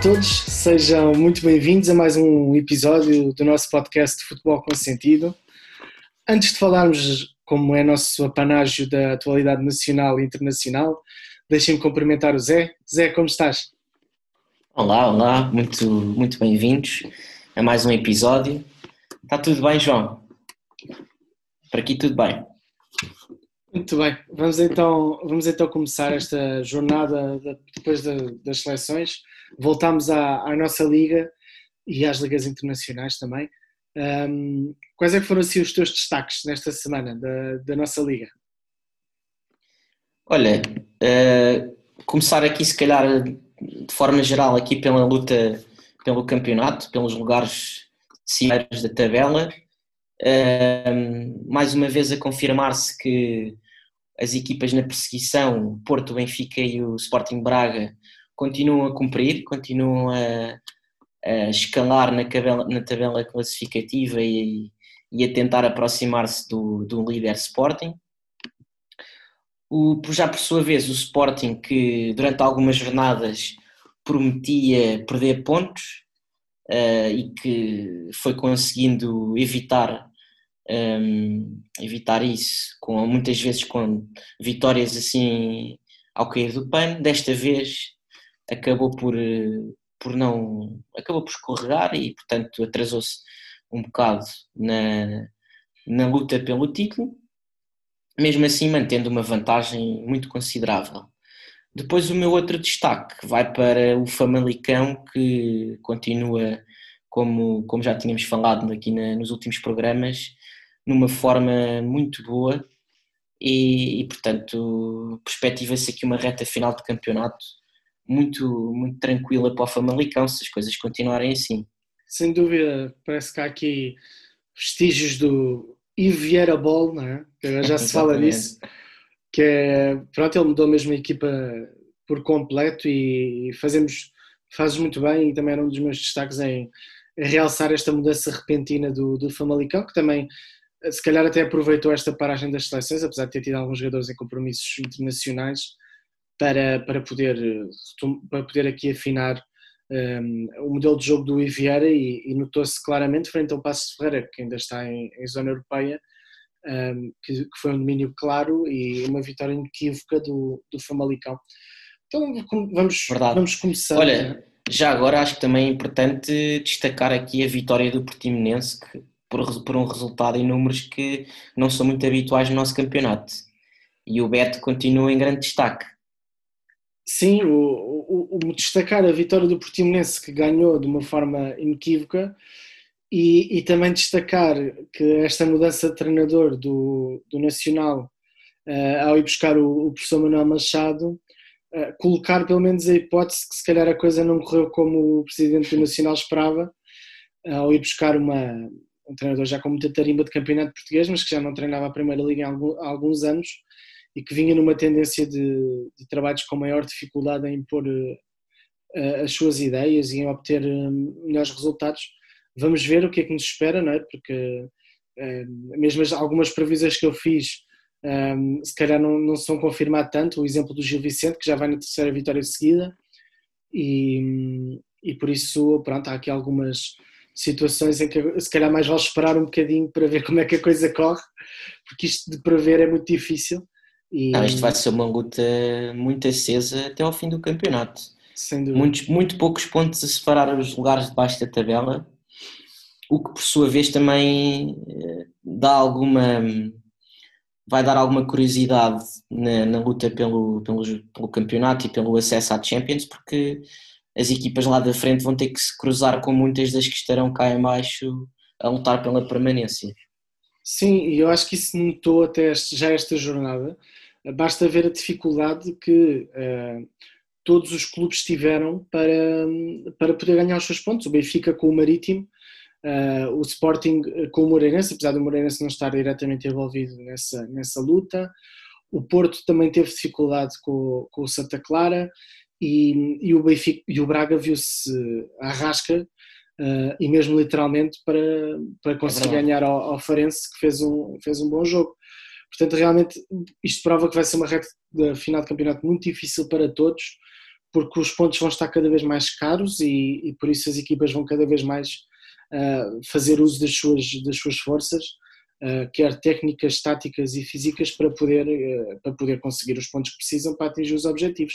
Olá a todos, sejam muito bem-vindos a mais um episódio do nosso podcast de Futebol com Sentido. Antes de falarmos como é nosso apanágio da atualidade nacional e internacional, deixem-me cumprimentar o Zé. Zé, como estás? Olá, olá, muito, muito bem-vindos a mais um episódio. Está tudo bem, João? Por aqui tudo bem. Muito bem, vamos então, vamos então começar esta jornada de, depois de, das seleções. Voltamos à, à, nossa liga e às ligas internacionais também. Um, quais é que foram assim, os teus destaques nesta semana da, da nossa liga? Olha, uh, começar aqui se calhar de forma geral aqui pela luta pelo campeonato, pelos lugares cimeiros da tabela. Mais uma vez a confirmar-se que as equipas na perseguição, Porto, Benfica e o Sporting Braga, continuam a cumprir, continuam a, a escalar na, cabela, na, tabela classificativa e, e a tentar aproximar-se do, do líder Sporting. O, já por sua vez, o Sporting, que durante algumas jornadas prometia perder pontos uh, e que foi conseguindo evitar um, evitar isso, com muitas vezes com vitórias assim ao cair do pano. Desta vez acabou por, por não acabou por escorregar e portanto atrasou-se um bocado na, na luta pelo título, mesmo assim mantendo uma vantagem muito considerável. Depois o meu outro destaque vai para o Famalicão que continua como, como já tínhamos falado aqui na, nos últimos programas, numa forma muito boa e, e portanto, perspectiva-se aqui uma reta final de campeonato muito, muito tranquila para o Famalicão, se as coisas continuarem assim. Sem dúvida, parece que há aqui vestígios do Ivo Vieira Ball, não é? já se fala nisso, que é, pronto, ele mudou mesmo a equipa por completo e fazemos, fazes muito bem e também era um dos meus destaques em, em realçar esta mudança repentina do, do Famalicão, que também se calhar até aproveitou esta paragem das seleções, apesar de ter tido alguns jogadores em compromissos internacionais, para, para, poder, para poder aqui afinar um, o modelo de jogo do Iviera e, e notou-se claramente frente ao Passo de Ferreira, que ainda está em, em zona europeia, um, que, que, foi um domínio claro e uma vitória inequívoca do, do Famalicão. Então vamos, vamos começar. Olha, já agora acho que também é importante destacar aqui a vitória do Portimonense, que por, por um resultado em números que não são muito habituais no nosso campeonato. E o Beto continua em grande destaque. Sim, o, o, o, destacar a vitória do Portimonense que ganhou de uma forma inequívoca e, e também destacar que esta mudança de treinador do, do Nacional uh, ao ir buscar o, o professor Manuel Machado uh, colocar pelo menos a hipótese que se calhar a coisa não correu como o presidente do Nacional esperava uh, ao ir buscar uma, um treinador já com muita tarimba de campeonato português, mas que já não treinava a Primeira Liga há alguns anos e que vinha numa tendência de, de trabalhos com maior dificuldade em impor uh, as suas ideias e em obter uh, melhores resultados. Vamos ver o que é que nos espera, não é? Porque uh, mesmo algumas previsões que eu fiz um, se calhar não, não são confirmadas tanto. O exemplo do Gil Vicente, que já vai na terceira vitória seguida, e, e por isso, pronto, há aqui algumas situações em que se calhar mais vale esperar um bocadinho para ver como é que a coisa corre, porque isto de prever é muito difícil. E... Não, isto vai ser uma luta muito acesa até ao fim do campeonato. Sem dúvida. Muitos, muito poucos pontos a separar os lugares debaixo da tabela, o que por sua vez também eh, dá alguma vai dar alguma curiosidade na, na luta pelo, pelo, pelo campeonato e pelo acesso à Champions, porque as equipas lá da frente vão ter que se cruzar com muitas das que estarão cá em baixo a lutar pela permanência. Sim, e eu acho que isso notou até já esta jornada. Basta ver a dificuldade que uh, todos os clubes tiveram para, para poder ganhar os seus pontos. O Benfica com o Marítimo, uh, o Sporting com o Moreirense, apesar do Moreirense não estar diretamente envolvido nessa, nessa luta. O Porto também teve dificuldade com, com o Santa Clara e, e, o, Benfica, e o Braga viu-se à rasca uh, e mesmo literalmente para, para conseguir é ganhar ao, ao Farense que fez um, fez um bom jogo. Portanto, realmente isto prova que vai ser uma reta de final de campeonato muito difícil para todos, porque os pontos vão estar cada vez mais caros e, e por isso as equipas vão cada vez mais uh, fazer uso das suas, das suas forças, uh, quer técnicas, táticas e físicas, para poder, uh, para poder conseguir os pontos que precisam para atingir os objetivos.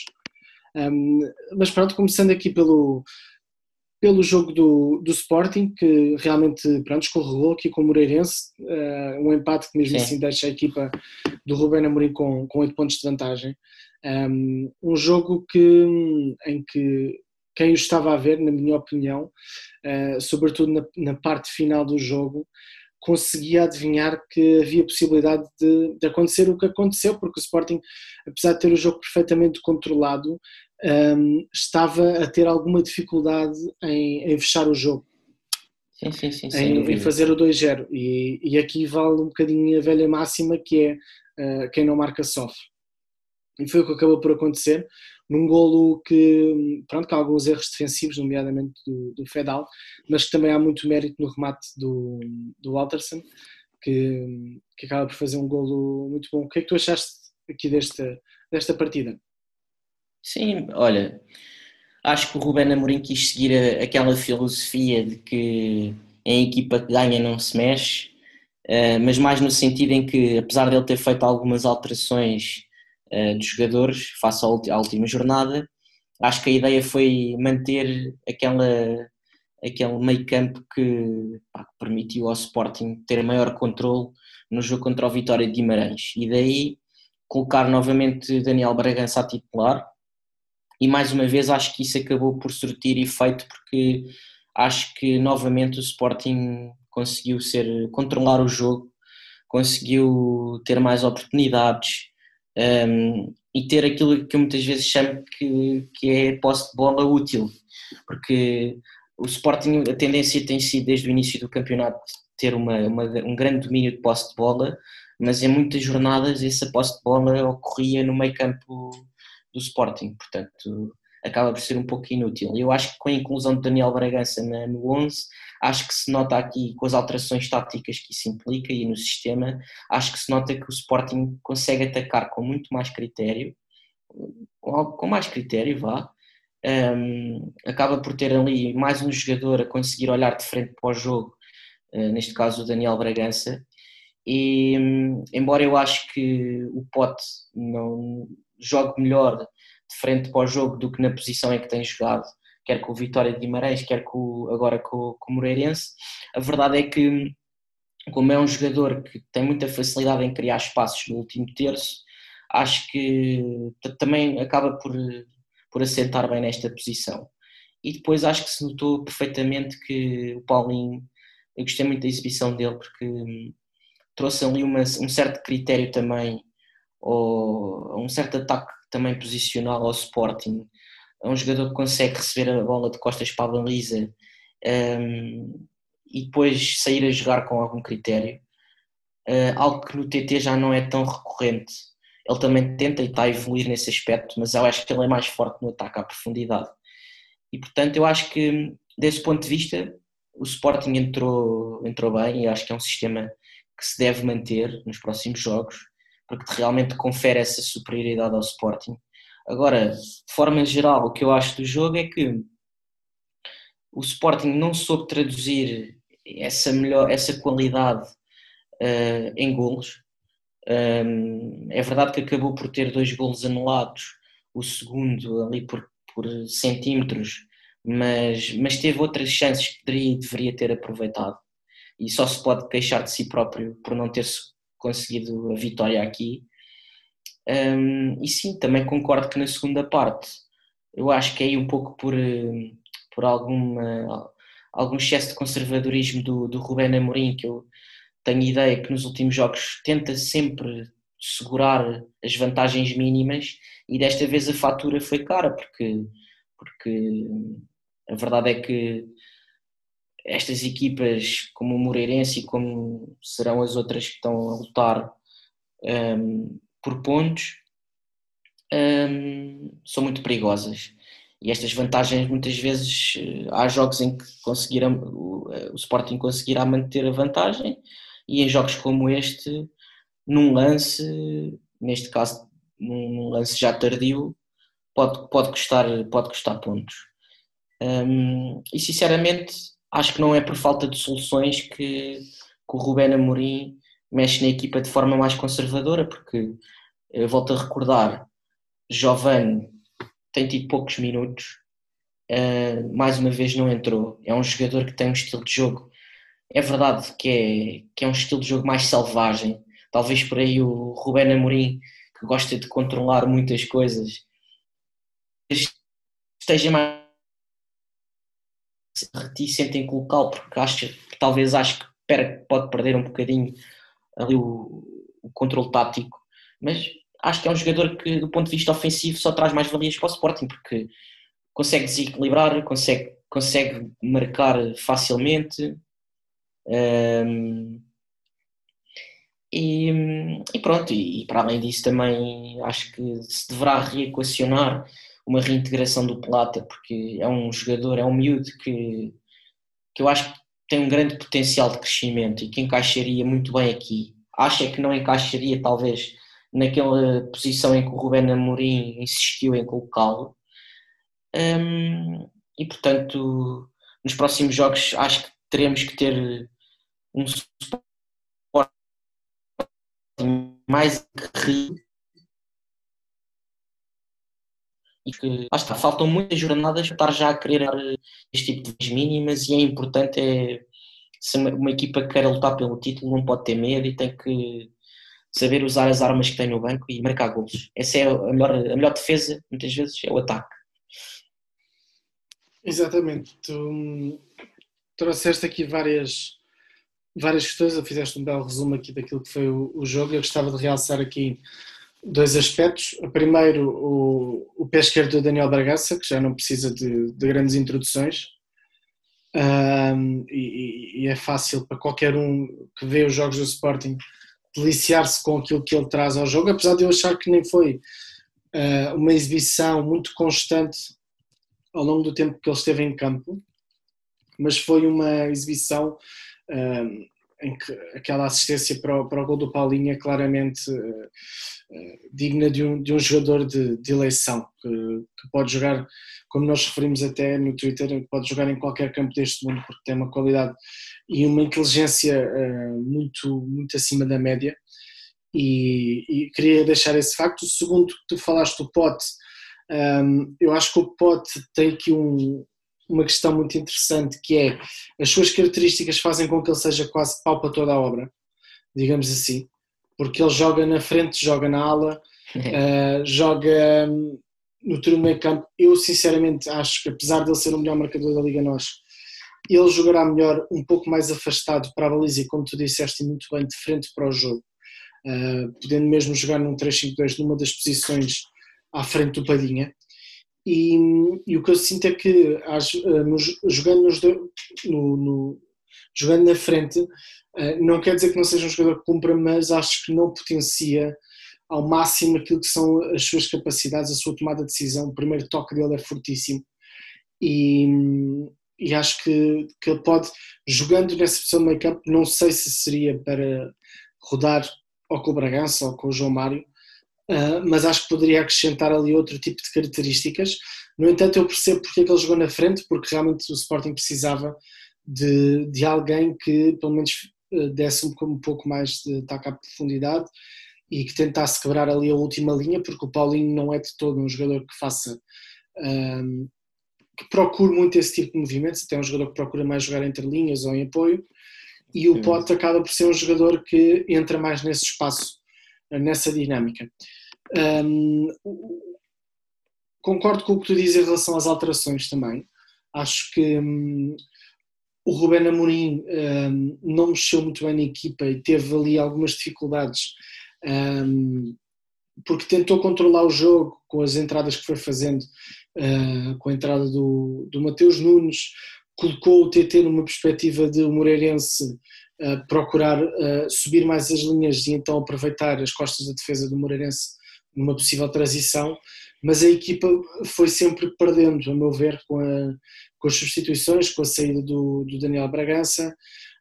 Um, mas pronto, começando aqui pelo, pelo jogo do, do Sporting, que realmente pronto, escorregou aqui com o Moreirense, uh, um empate que mesmo Sim. assim deixa a equipa do Rubén Amorim com, com 8 pontos de vantagem. Um, um jogo que, em que quem o estava a ver, na minha opinião, uh, sobretudo na, na, parte final do jogo, conseguia adivinhar que havia possibilidade de, de, acontecer o que aconteceu, porque o Sporting, apesar de ter o jogo perfeitamente controlado, um, estava a ter alguma dificuldade em, em fechar o jogo. Sim, sim, sim, em, em, fazer o 2-0. E, e, aqui vale um bocadinho a velha máxima que é uh, quem não marca sofre. E foi o que acabou por acontecer, num golo que, pronto, com alguns erros defensivos, nomeadamente do, do Fedal, mas que também há muito mérito no remate do, do Walterson, que, que acaba por fazer um golo muito bom. O que é que tu achaste aqui desta, desta partida? Sim, olha, acho que o Ruben Amorim quis seguir a, aquela filosofia de que em equipa que ganha não se mexe, uh, mas mais no sentido em que, apesar de ele ter feito algumas alterações uh, dos jogadores face à, à, última jornada, acho que a ideia foi manter aquela, aquele meio campo que pá, permitiu ao Sporting ter maior controle no jogo contra o Vitória de Guimarães. E daí colocar novamente Daniel Bragança a titular e mais uma vez acho que isso acabou por surtir efeito porque acho que novamente o Sporting conseguiu ser controlar o jogo, conseguiu ter mais oportunidades um, e ter aquilo que eu muitas vezes chamo que, que é posse de bola útil, porque o Sporting a tendência tem sido desde o início do campeonato ter uma, uma, um grande domínio de posse de bola, mas em muitas jornadas essa posse de bola ocorria no meio campo do Sporting, portanto acaba por ser um pouco inútil. Eu acho que com a inclusão de Daniel Bragança na, no 11, acho que se nota aqui com as alterações táticas que isso implica e no sistema, acho que se nota que o Sporting consegue atacar com muito mais critério, com, mais critério, vá. Um, acaba por ter ali mais um jogador a conseguir olhar de frente para o jogo, uh, neste caso o Daniel Bragança, e um, embora eu acho que o Pote não, jogue melhor de frente para o jogo do que na posição em que tem jogado, quer com o Vitória de Guimarães, quer com, agora com, com o Moreirense. A verdade é que, como é um jogador que tem muita facilidade em criar espaços no último terço, acho que também acaba por, por assentar bem nesta posição. E depois acho que se notou perfeitamente que o Paulinho, eu gostei muito da exibição dele porque trouxe ali uma, um certo critério também ou um certo ataque também posicional ao Sporting. É um jogador que consegue receber a bola de costas para a baliza um, e depois sair a jogar com algum critério. Uh, algo que no TT já não é tão recorrente. Ele também tenta e está a evoluir nesse aspecto, mas eu acho que ele é mais forte no ataque à profundidade. E portanto, eu acho que desse ponto de vista, o Sporting entrou, entrou bem e acho que é um sistema que se deve manter nos próximos jogos porque realmente confere essa superioridade ao Sporting. Agora, de forma geral, o que eu acho do jogo é que o Sporting não soube traduzir essa, melhor, essa qualidade uh, em golos. Um, é verdade que acabou por ter dois golos anulados, o segundo ali por, por centímetros, mas, mas teve outras chances que deveria, deveria ter aproveitado. E só se pode queixar de si próprio por não ter conseguido a vitória aqui. Um, e sim, também concordo que na segunda parte eu acho que é aí um pouco por, por alguma, algum excesso de conservadorismo do, do Rubén Amorim, que eu tenho ideia que nos últimos jogos tenta sempre segurar as vantagens mínimas e desta vez a fatura foi cara, porque, porque a verdade é que estas equipas como o Moreirense e como serão as outras que estão a lutar um, por pontos um, são muito perigosas e estas vantagens muitas vezes há jogos em que conseguiram, o, o Sporting conseguirá manter a vantagem e em jogos como este num lance neste caso num lance já tardio pode, pode, custar, pode custar pontos. Um, e sinceramente, acho que não é por falta de soluções que, que o Rubén Amorim mexe na equipa de forma mais conservadora, porque volto a recordar, Giovanni tem tido poucos minutos, uh, mais uma vez não entrou. É um jogador que tem um estilo de jogo, é verdade que é, que é um estilo de jogo mais selvagem. Talvez por aí o Rubén Amorim, que gosta de controlar muitas coisas, esteja mais reticente em colocá-lo, porque acho, talvez acho que pode perder um bocadinho ali o, o controle tático, mas acho que é um jogador que, do ponto de vista ofensivo, só traz mais valias para o Sporting, porque consegue desequilibrar, consegue, consegue marcar facilmente. E, e, pronto, e, e, para além disso também acho que se deverá reequacionar uma reintegração do Plata, porque é um jogador, é um miúdo que, que eu acho que tem um grande potencial de crescimento e que encaixaria muito bem aqui. Acha que não encaixaria talvez naquela posição em que o Rubén Amorim insistiu em colocá-lo. Um, e portanto, nos próximos jogos acho que teremos que ter um suporte mais rio e que lá está, faltam muitas jornadas para estar já a querer este tipo de mínimas e é importante é, se uma equipa quer lutar pelo título não pode ter medo e tem que saber usar as armas que tem no banco e marcar golos. Essa é a melhor, a melhor defesa, muitas vezes, é o ataque. Exatamente. Tu trouxeste aqui várias, várias questões, fizeste um belo resumo aqui daquilo que foi o, o jogo. Eu gostava de realçar aqui dois aspectos. Primeiro, o, o pé esquerdo do Daniel Bragaça, que já não precisa de, de grandes introduções. Um, e, e, é fácil para qualquer um que vê os jogos do Sporting deliciar-se com aquilo que ele traz ao jogo, apesar de eu achar que nem foi uh, uma exibição muito constante ao longo do tempo que ele esteve em campo, mas foi uma exibição em que aquela assistência para o, para o gol do Paulinho é claramente uh, digna de um, de um jogador de, de eleição, que, que, pode jogar, como nós referimos até no Twitter, pode jogar em qualquer campo deste mundo, porque tem uma qualidade e uma inteligência uh, muito, muito acima da média. E, e, queria deixar esse facto. O segundo, que tu falaste do Pote, um, eu acho que o Pote tem aqui um, uma questão muito interessante que é as suas características fazem com que ele seja quase pau para toda a obra, digamos assim, porque ele joga na frente, joga na ala, uh, joga um, no turno meio campo. Eu sinceramente acho que apesar de ele ser o melhor marcador da Liga Nós, ele jogará melhor um pouco mais afastado para a baliza e como tu disseste muito bem, de frente para o jogo, uh, podendo mesmo jogar num 3-5-2 numa das posições à frente do Padinha. E, e, o que eu sinto é que uh, nos, jogando, nos, no, no, jogando na frente, uh, não quer dizer que não seja um jogador que cumpra, mas acho que não potencia ao máximo aquilo que são as suas capacidades, a sua tomada de decisão. O primeiro toque dele é fortíssimo. E, e acho que, que ele pode, jogando nessa posição de meio campo, não sei se seria para rodar ou com o Bragança ou com o João Mário, mas acho que poderia acrescentar ali outro tipo de características. No entanto, eu percebo porque é que ele jogou na frente, porque realmente o Sporting precisava de, de alguém que pelo menos uh, desse um, um pouco mais de ataque à profundidade e que tentasse quebrar ali a última linha, porque o Paulinho não é de todo um jogador que faça um, ah, que procura muito esse tipo de movimentos, até é um jogador que procura mais jogar entre linhas ou em apoio, e o Pote acaba por ser um jogador que entra mais nesse espaço, nessa dinâmica. Um, concordo com o que tu dizes em relação às alterações também. Acho que um, o Rubén Amorim um, não mexeu muito bem na equipa e teve ali algumas dificuldades hum, porque tentou controlar o jogo com as entradas que foi fazendo uh, com a entrada do, do Mateus Nunes, colocou o TT numa perspectiva de Moreirense procurar uh, subir mais as linhas e então aproveitar as costas da defesa do Moreirense numa possível transição, mas a equipa foi sempre perdendo, a meu ver, com, a, com as substituições, com a saída do, do Daniel Bragança,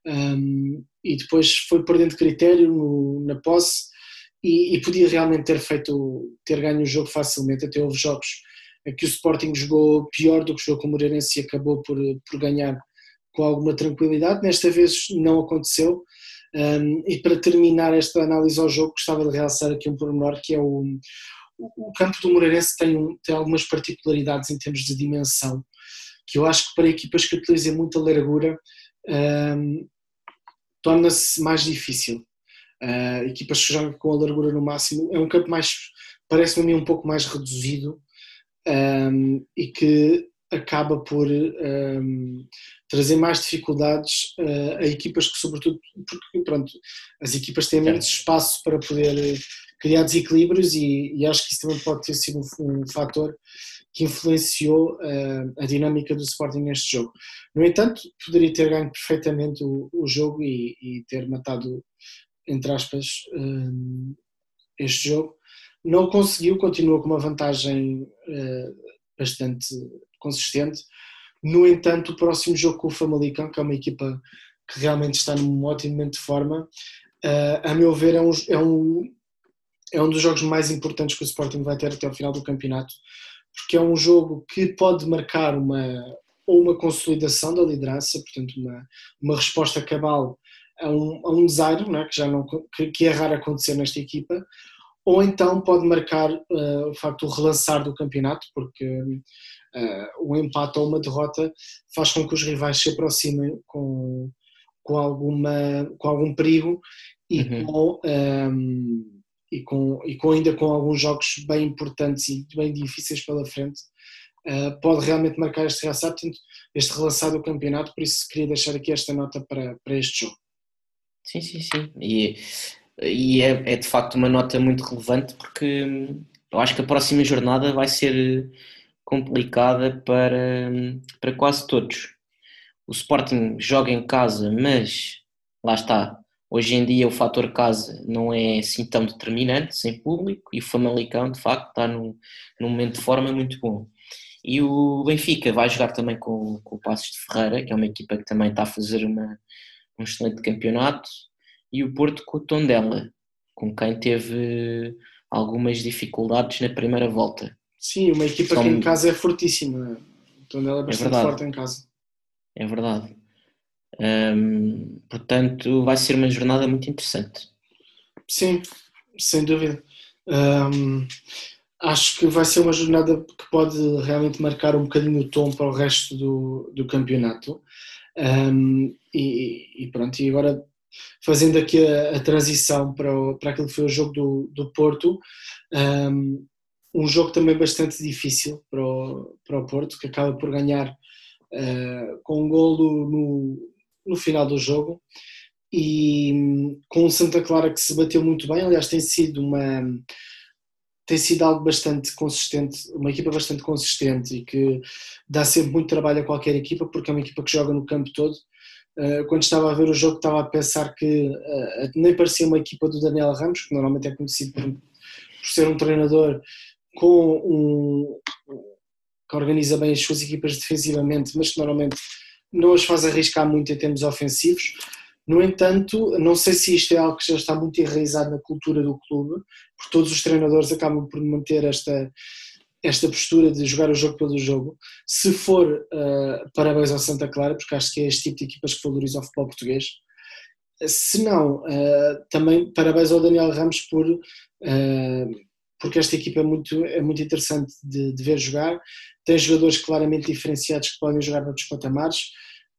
um, e depois foi perdendo critério no, na posse e, e, podia realmente ter feito, ter ganho o jogo facilmente, até houve jogos que o Sporting jogou pior do que jogou com o Moreirense e acabou por, por ganhar com alguma tranquilidade. Nesta vez não aconteceu. Um, e para terminar esta análise ao jogo, gostava de realçar aqui um pormenor que é o, o, campo do Moreirense tem, um, tem algumas particularidades em termos de dimensão, que eu acho que para equipas que utilizem muita largura um, torna-se mais difícil. Uh, equipas que jogam com a largura no máximo, é um campo mais, parece-me a mim um pouco mais reduzido um, e que acaba por um, trazer mais dificuldades uh, a equipas que, sobretudo, porque pronto, as equipas têm menos espaço para poder criar desequilíbrios e, e, acho que isso também pode ter sido um, um fator que influenciou uh, a dinâmica do Sporting neste jogo. No entanto, poderia ter ganho perfeitamente o, o jogo e, e, ter matado, entre aspas, uh, este jogo. Não conseguiu, continua com uma vantagem uh, bastante consistente. No entanto, o próximo jogo com o Famalicão, que é uma equipa que realmente está num ótimo momento de forma, a meu ver, é um, é um é um dos jogos mais importantes que o Sporting vai ter até ao final do campeonato, porque é um jogo que pode marcar uma ou uma consolidação da liderança, portanto uma, uma resposta cabal a um, a um desaire, é? que já não que, que, é raro acontecer nesta equipa, ou então pode marcar uh, o facto de relançar do campeonato, porque uh, o empate ou uma derrota faz com que os rivais se aproximem com, com, alguma, com algum perigo e uhum. com um, ehm, e com, e com ainda com alguns jogos bem importantes e bem difíceis pela frente, uh, pode realmente marcar este relançar, portanto, este relançar do campeonato, por isso queria deixar aqui esta nota para, para este jogo. Sim, sim, sim. E, e é, é de facto uma nota muito relevante porque eu acho que a próxima jornada vai ser complicada para, para quase todos. O Sporting joga em casa, mas lá está, Hoje em dia o fator casa não é assim tão determinante, sem público, e o Famalicão de facto está num, num momento de forma muito bom. E o Benfica vai jogar também com, com o Passos de Ferreira, que é uma equipa que também está a fazer uma, um excelente campeonato, e o Porto com o Tondela, com quem teve algumas dificuldades na primeira volta. Sim, uma equipa São... que em casa é fortíssima. O Tondela é, é bastante é forte em casa. É verdade. Portanto, vai ser uma jornada muito interessante. Sim, sem dúvida. Acho que vai ser uma jornada que pode realmente marcar um bocadinho o tom para o resto do, do campeonato. E, e, pronto, e agora fazendo aqui a, a transição para, o, para aquilo que foi o jogo do, do Porto, um, jogo também bastante difícil para o, para o Porto, que acaba por ganhar uh, com um golo no, no final do jogo e com o Santa Clara que se bateu muito bem, aliás tem sido uma tem sido algo bastante consistente, uma equipa bastante consistente e que dá sempre muito trabalho a qualquer equipa porque é uma equipa que joga no campo todo. Eh, quando estava a ver o jogo estava a pensar que eh, nem parecia uma equipa do Daniel Ramos, que normalmente é conhecido por ser um treinador com um que organiza bem as suas equipas defensivamente, mas que normalmente não as faz arriscar muito em termos ofensivos. No entanto, não sei se isto é algo que já está muito enraizado na cultura do clube, porque todos os treinadores acabam por manter esta, esta postura de jogar o jogo pelo jogo. Se for, uh, parabéns ao Santa Clara, porque acho que é este tipo de equipas que valorizam o futebol português. Se não, uh, também parabéns ao Daniel Ramos por, uh, porque esta equipa é muito, é muito interessante de, de ver jogar. Tem jogadores claramente diferenciados que podem jogar noutros patamares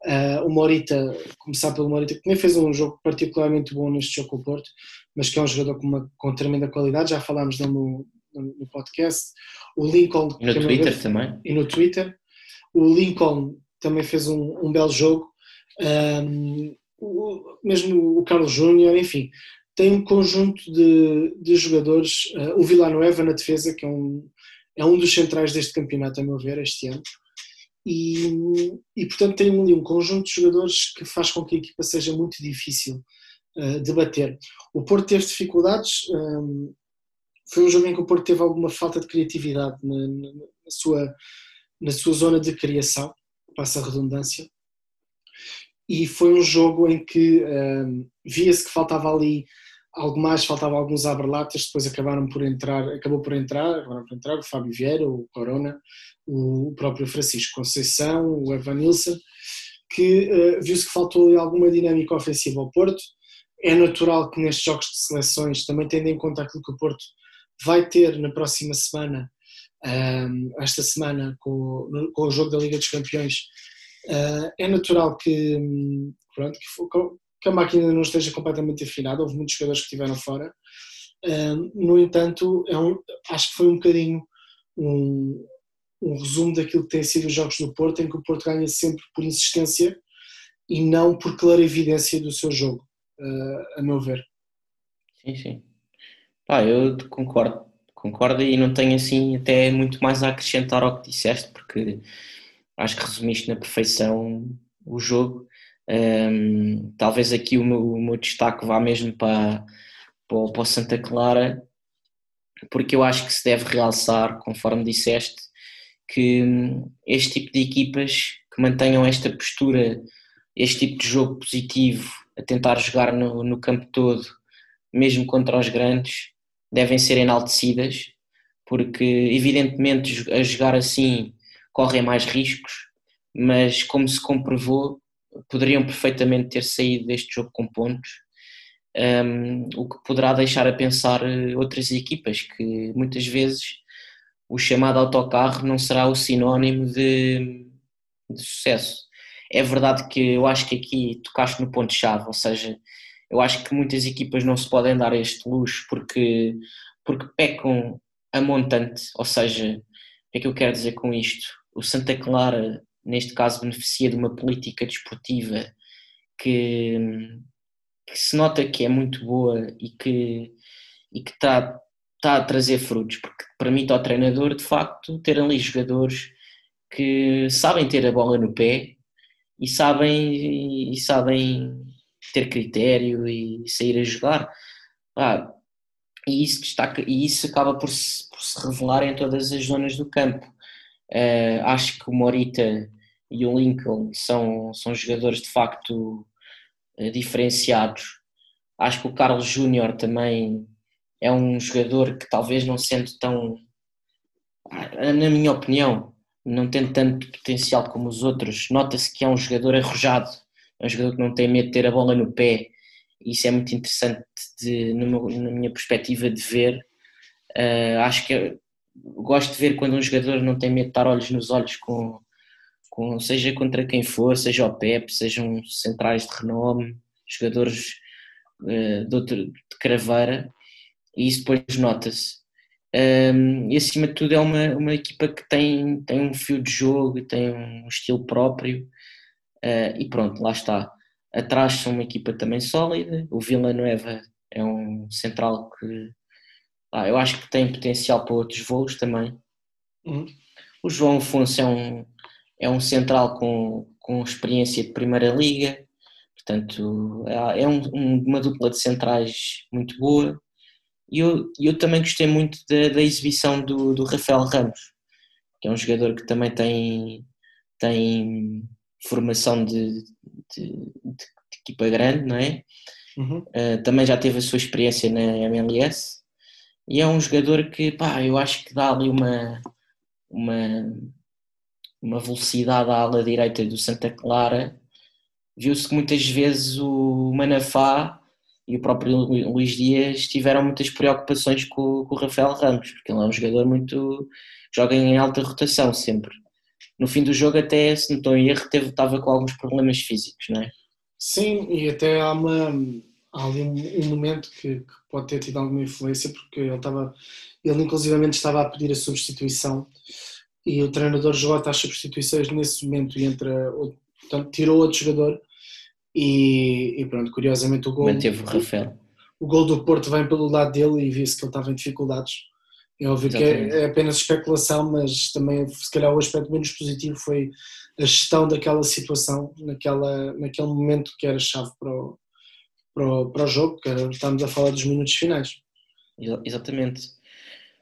Uh, o Morita, começar pelo Morita, que nem fez um jogo particularmente bom neste jogo com o Porto, mas que é um jogador com, uma, com tremenda qualidade, já falámos dele no, no, podcast. O Lincoln. E no Twitter vez, também. E no Twitter. O Lincoln também fez um, um belo jogo. Um, o, mesmo o Carlos Júnior, enfim, tem um conjunto de, de jogadores. Uh, o Villanueva na defesa, que é um, é um dos centrais deste campeonato, a meu ver, este ano e, e portanto tem ali um conjunto de jogadores que faz com que a equipa seja muito difícil uh, de bater. O Porto teve dificuldades, um, foi um jogo em que o Porto teve alguma falta de criatividade na, na, na sua, na sua zona de criação, passa a redundância, e foi um jogo em que um, via-se que faltava ali algo mais, faltava alguns aberlatas, depois acabaram por entrar, acabou por entrar, acabaram por entrar o Fábio Vieira, o Corona, o próprio Francisco Conceição, o Evan Nilsson, que uh, viu-se que faltou alguma dinâmica ofensiva ao Porto. É natural que nestes jogos de seleções, também tendo em conta aquilo que o Porto vai ter na próxima semana, um, ehm, esta semana com, no, com, o jogo da Liga dos Campeões, uh, é natural que, pronto, que, que, a máquina não esteja completamente afinada, houve muitos jogadores que estiveram fora. Um, no entanto, é um, acho que foi um bocadinho um, um resumo daquilo que têm sido os jogos do Porto, em que o Porto ganha sempre por insistência e não por clara evidência do seu jogo, uh, a meu ver. Sim, sim. Pá, eu concordo, concordo e não tenho assim até muito mais a acrescentar ao que disseste, porque acho que resumiste na perfeição o jogo. Um, talvez aqui o meu, o meu, destaque vá mesmo para, para, para Santa Clara, porque eu acho que se deve realçar, conforme disseste, que hum, este tipo de equipas que mantenham esta postura, este tipo de jogo positivo, a tentar jogar no, no campo todo, mesmo contra os grandes, devem ser enaltecidas, porque evidentemente a jogar assim correm mais riscos, mas como se comprovou, poderiam perfeitamente ter saído deste jogo com pontos, um, o que poderá deixar a pensar eh, outras equipas que muitas vezes o chamado autocarro não será o sinónimo de, de sucesso. É verdade que eu acho que aqui tocaste no ponto-chave, ou seja, eu acho que muitas equipas não se podem dar este luxo porque, porque pecam a montante, ou seja, o que é que eu quero dizer com isto? O Santa Clara, neste caso, beneficia de uma política desportiva que, que se nota que é muito boa e que, e que está está a trazer frutos, porque permite ao treinador, de facto, ter ali jogadores que sabem ter a bola no pé e sabem, e sabem ter critério e sair a jogar. Ah, e, isso destaca, e isso acaba por se, por se revelar em todas as zonas do campo. Uh, acho que o Morita e o Lincoln são, são jogadores de facto uh, diferenciados. Acho que o Carlos Júnior também é um jogador que talvez não sendo tão, na minha opinião, não tem tanto potencial como os outros. Nota-se que é um jogador arrojado, é um jogador que não tem medo de ter a bola no pé. Isso é muito interessante de, meu, na minha perspectiva de ver. Uh, acho que gosto de ver quando um jogador não tem medo de estar olhos nos olhos com, com seja contra quem for, seja o Pep, sejam centrais de renome, jogadores uh, de, outro, de craveira e isso depois nota-se. Um, e acima de tudo é uma, uma equipa que tem, tem um fio de jogo, tem um estilo próprio uh, e pronto, lá está. Atrás são uma equipa também sólida, o Villanueva é um central que ah, eu acho que tem potencial para outros voos também. Uhum. O João Afonso é um, é um central com, com experiência de Primeira Liga, portanto é, é um, uma dupla de centrais muito boa. E eu, eu também gostei muito da, da exibição do, do Rafael Ramos, que é um jogador que também tem, tem formação de, de, de equipa grande, não é? Uhum. Uh, também já teve a sua experiência na MLS e é um jogador que, pá, eu acho que dá ali uma, uma, uma velocidade à ala direita do Santa Clara. Viu-se que muitas vezes o Manafá e o próprio Luís Dias tiveram muitas preocupações com, com, o Rafael Ramos, porque ele é um jogador muito. joga em alta rotação sempre. No fim do jogo, até, se não estou em erro, teve, estava com alguns problemas físicos, não é? Sim, e até há, uma, há ali um, um momento que, que, pode ter tido alguma influência, porque ele estava. ele inclusivamente estava a pedir a substituição e o treinador jogou as substituições nesse momento e entra. Portanto, tirou outro jogador e, e, pronto, curiosamente o gol. Manteve o Rafael. O gol do Porto vem pelo lado dele e viu-se que ele estava em dificuldades. É óbvio Exatamente. que é, é, apenas especulação, mas também, se calhar, o aspecto menos positivo foi a gestão daquela situação, naquela, naquele momento que era chave para o, para o, para o jogo, que era, estamos a falar dos minutos finais. Exatamente.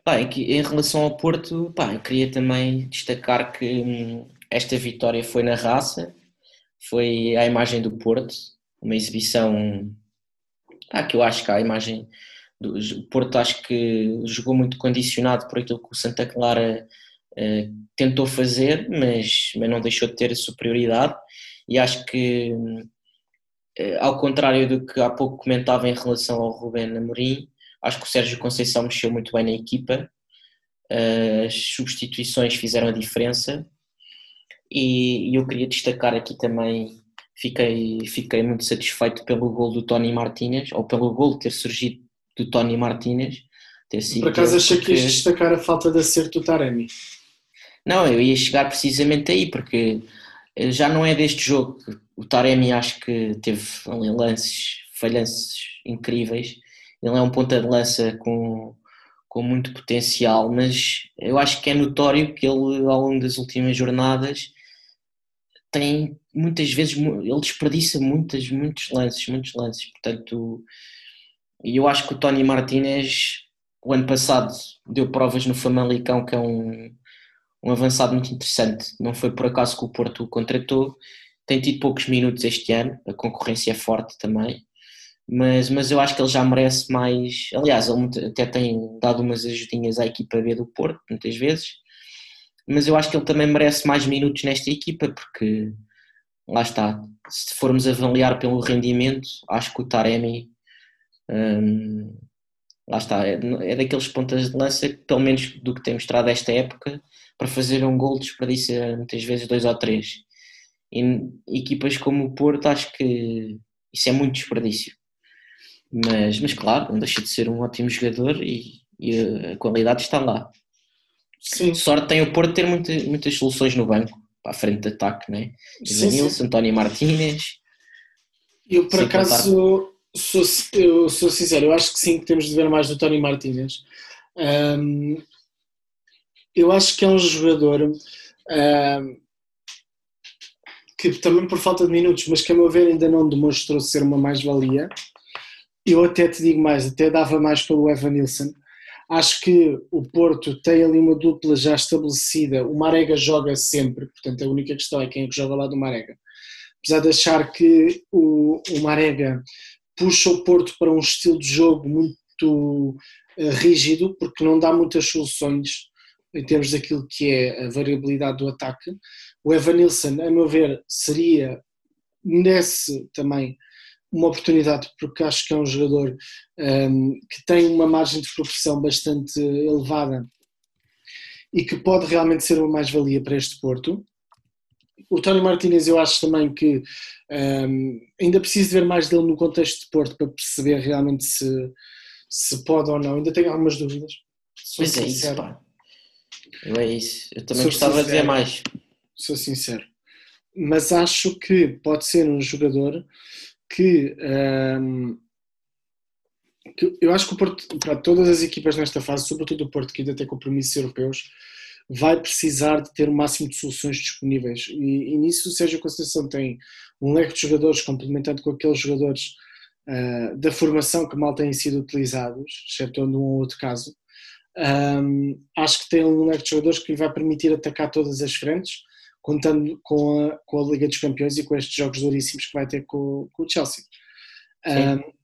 Pá, em relação ao Porto, pá, eu queria também destacar que hum, esta vitória foi na raça, foi a imagem do Porto, uma exibição Ah, que eu acho que a imagem do o Porto acho que jogou muito condicionado por aquilo que o Santa Clara uh, tentou fazer, mas, mas não deixou de ter superioridade. E acho que uh, ao contrário do que há pouco comentava em relação ao Rubén Amorim, acho que o Sérgio Conceição mexeu muito bem na equipa, uh, as substituições fizeram a diferença e, e eu queria destacar aqui também fiquei, fiquei muito satisfeito pelo gol do Tony Martínez, ou pelo gol ter surgido do Tony Martínez. Ter sido Por acaso achei que ias destacar a falta de acerto do Taremi. Não, eu ia chegar precisamente aí, porque já não é deste jogo. O Taremi acho que teve lances, falhanças incríveis. Ele é um ponta de lança com, com muito potencial, mas eu acho que é notório que ele, ao longo das últimas jornadas, tem muitas vezes, ele desperdiça muitas, muitos lances, muitos lances. Portanto, e eu acho que o Tony Martinez, o ano passado, deu provas no Famalicão, que é um, um avançado muito interessante. Não foi por acaso que o Porto o contratou. Tem tido poucos minutos este ano, a concorrência é forte também. Mas, mas eu acho que ele já merece mais. Aliás, ele até tem dado umas ajudinhas à equipa B do Porto, muitas vezes mas eu acho que ele também merece mais minutos nesta equipa, porque lá está, se formos avaliar pelo rendimento, acho que o Taremi hum, lá está, é, é, daqueles pontas de lança que, pelo menos do que tem mostrado esta época, para fazer um gol desperdiça muitas vezes dois ou três. E equipas como o Porto, acho que isso é muito desperdício. Mas, mas claro, não deixa de ser um ótimo jogador e, e a qualidade está lá. Sim. Sorte tem o Porto ter muitas, muitas soluções no banco, para a frente de ataque, né? Nilson, António Martínez. Eu, por acaso, sou, eu sou sincero, eu acho que sim, que temos de ver mais do Tony Martínez. Um, eu acho que é um jogador um, que também por falta de minutos, mas que a meu ver ainda não demonstrou ser uma mais-valia. Eu até te digo mais, até dava mais pelo Evan Nilsson. Acho que o Porto tem ali uma dupla já estabelecida. O Marega joga sempre, portanto a única questão é quem é que joga lá do Marega. Apesar de achar que o, o Marega puxa o Porto para um estilo de jogo muito uh, rígido, porque não dá muitas soluções em termos daquilo que é a variabilidade do ataque. O Evan Nilsson, a meu ver, seria, merece também uma oportunidade, porque acho que é um jogador um, que tem uma margem de progressão bastante elevada e que pode realmente ser uma mais-valia para este Porto. O Tony Martinez, eu acho também que um, ainda preciso ver mais dele no contexto de Porto para perceber realmente se, se pode ou não. Ainda tenho algumas dúvidas. Pois é isso, pá. Eu é isso. Eu também Sou gostava sincero, de ver mais. Sou sincero. Mas acho que pode ser um jogador que, um, que eu acho que o Porto, para todas as equipas nesta fase, sobretudo o Porto, que ainda tem compromissos europeus, vai precisar de ter o máximo de soluções disponíveis. E, e nisso o Sérgio Conceição tem um leque de jogadores complementando com aqueles jogadores uh, da formação que mal têm sido utilizados, exceto num ou outro caso. Um, acho que tem um leque de jogadores que lhe vai permitir atacar todas as frentes contando com a, com a Liga dos Campeões e com estes jogos duríssimos que vai ter com, com o Chelsea.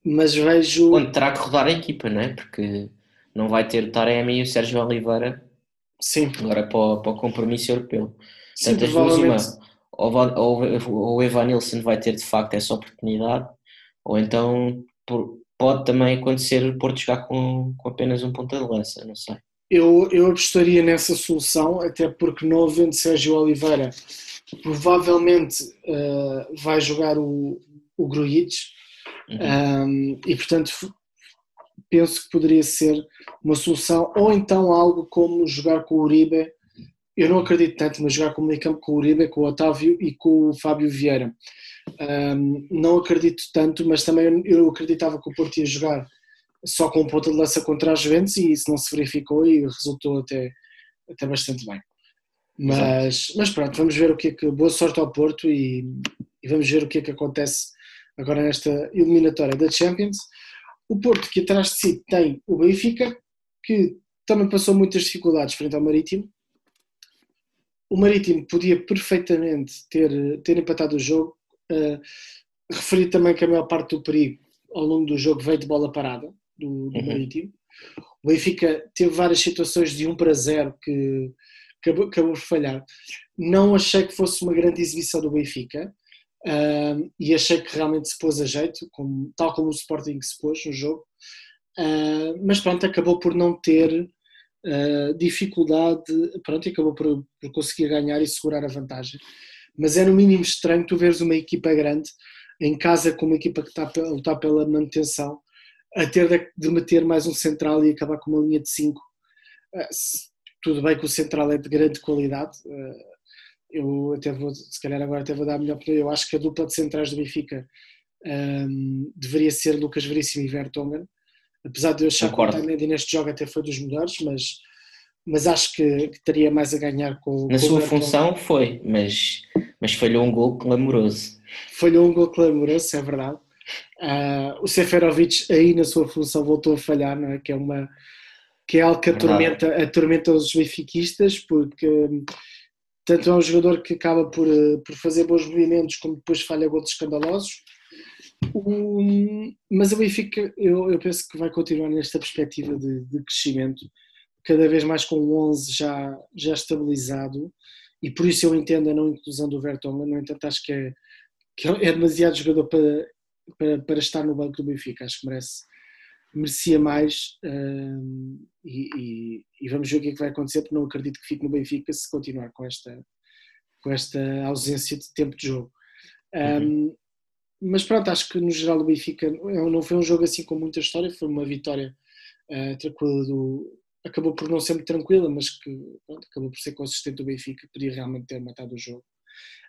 mas vejo. Onde terá que rodar a equipa, não é? Porque não vai ter o Taremi e o Sérgio Oliveira Sim. agora para o, para o compromisso europeu. Sim, Portanto, provavelmente... ou, ou, ou o Evan Nilsson vai ter de facto essa oportunidade, ou então pode também acontecer o Porto jogar com, com apenas um ponta de lança, não sei. Eu, eu apostaria nessa solução, até porque não havendo Sérgio Oliveira, provavelmente uh, vai jogar o, o Grujic, uhum. um, e portanto penso que poderia ser uma solução, ou então algo como jogar com o Uribe, eu não acredito tanto, mas jogar como meio campo com o Uribe, com o Otávio e com o Fábio Vieira. Um, não acredito tanto, mas também eu acreditava que o Porto ia jogar só com um ponto de lança contra as Juventus e isso não se verificou e resultou até, até bastante bem. Mas, mas pronto, vamos ver o que é que. Boa sorte ao Porto e, e vamos ver o que é que acontece agora nesta eliminatória da Champions. O Porto, que atrás de si tem o Benfica, que também passou muitas dificuldades frente ao Marítimo. O Marítimo podia perfeitamente ter, ter empatado o jogo. Uh, referi também que a maior parte do perigo ao longo do jogo veio de bola parada do, do uhum. Marítimo. O Benfica teve várias situações de 1 para 0 que acabou, acabou por falhar. Não achei que fosse uma grande exibição do Benfica uh, e achei que realmente se pôs a jeito, como, tal como o Sporting se pôs no jogo. Uh, mas pronto, acabou por não ter uh, dificuldade, pronto, acabou por, por, conseguir ganhar e segurar a vantagem. Mas é no mínimo estranho tu veres uma equipa grande em casa com uma equipa que está a lutar pela manutenção a ter de, meter mais um central e acabar com uma linha de 5. Uh, tudo bem que o central é de grande qualidade, uh, eu até vou, se calhar agora até vou dar a minha opinião, eu acho que a dupla de centrais do Benfica um, deveria ser Lucas Veríssimo e Vertonghen, apesar de eu achar Concordo. que o Otamendi neste jogo até foi dos melhores, mas, mas acho que, que teria mais a ganhar com Na com sua função foi, mas, mas falhou um gol clamoroso. Falhou um gol clamoroso, é verdade. Uh, o Seferovic aí na sua função voltou a falhar, não é? que é uma que é algo que atormenta, atormenta os benfiquistas, porque tanto é um jogador que acaba por, por fazer bons movimentos, como depois falha gols escandalosos, um, mas o Benfica, eu, eu, penso que vai continuar nesta perspectiva de, de, crescimento, cada vez mais com o 11 já, já estabilizado, e por isso eu entendo a não inclusão do Vertonghen, no entanto acho que é, que é demasiado jogador para, para, para estar no banco do Benfica, acho que merece, merecia mais um, e, e, e, vamos ver o que é que vai acontecer, porque não acredito que fique no Benfica se continuar com esta, com esta ausência de tempo de jogo. Um, uhum mas pronto, acho que no geral o Benfica não foi um jogo assim com muita história, foi uma vitória uh, tranquila do. Acabou por não ser muito tranquila, mas que pronto, acabou por ser consistente o Benfica, podia realmente ter matado o jogo.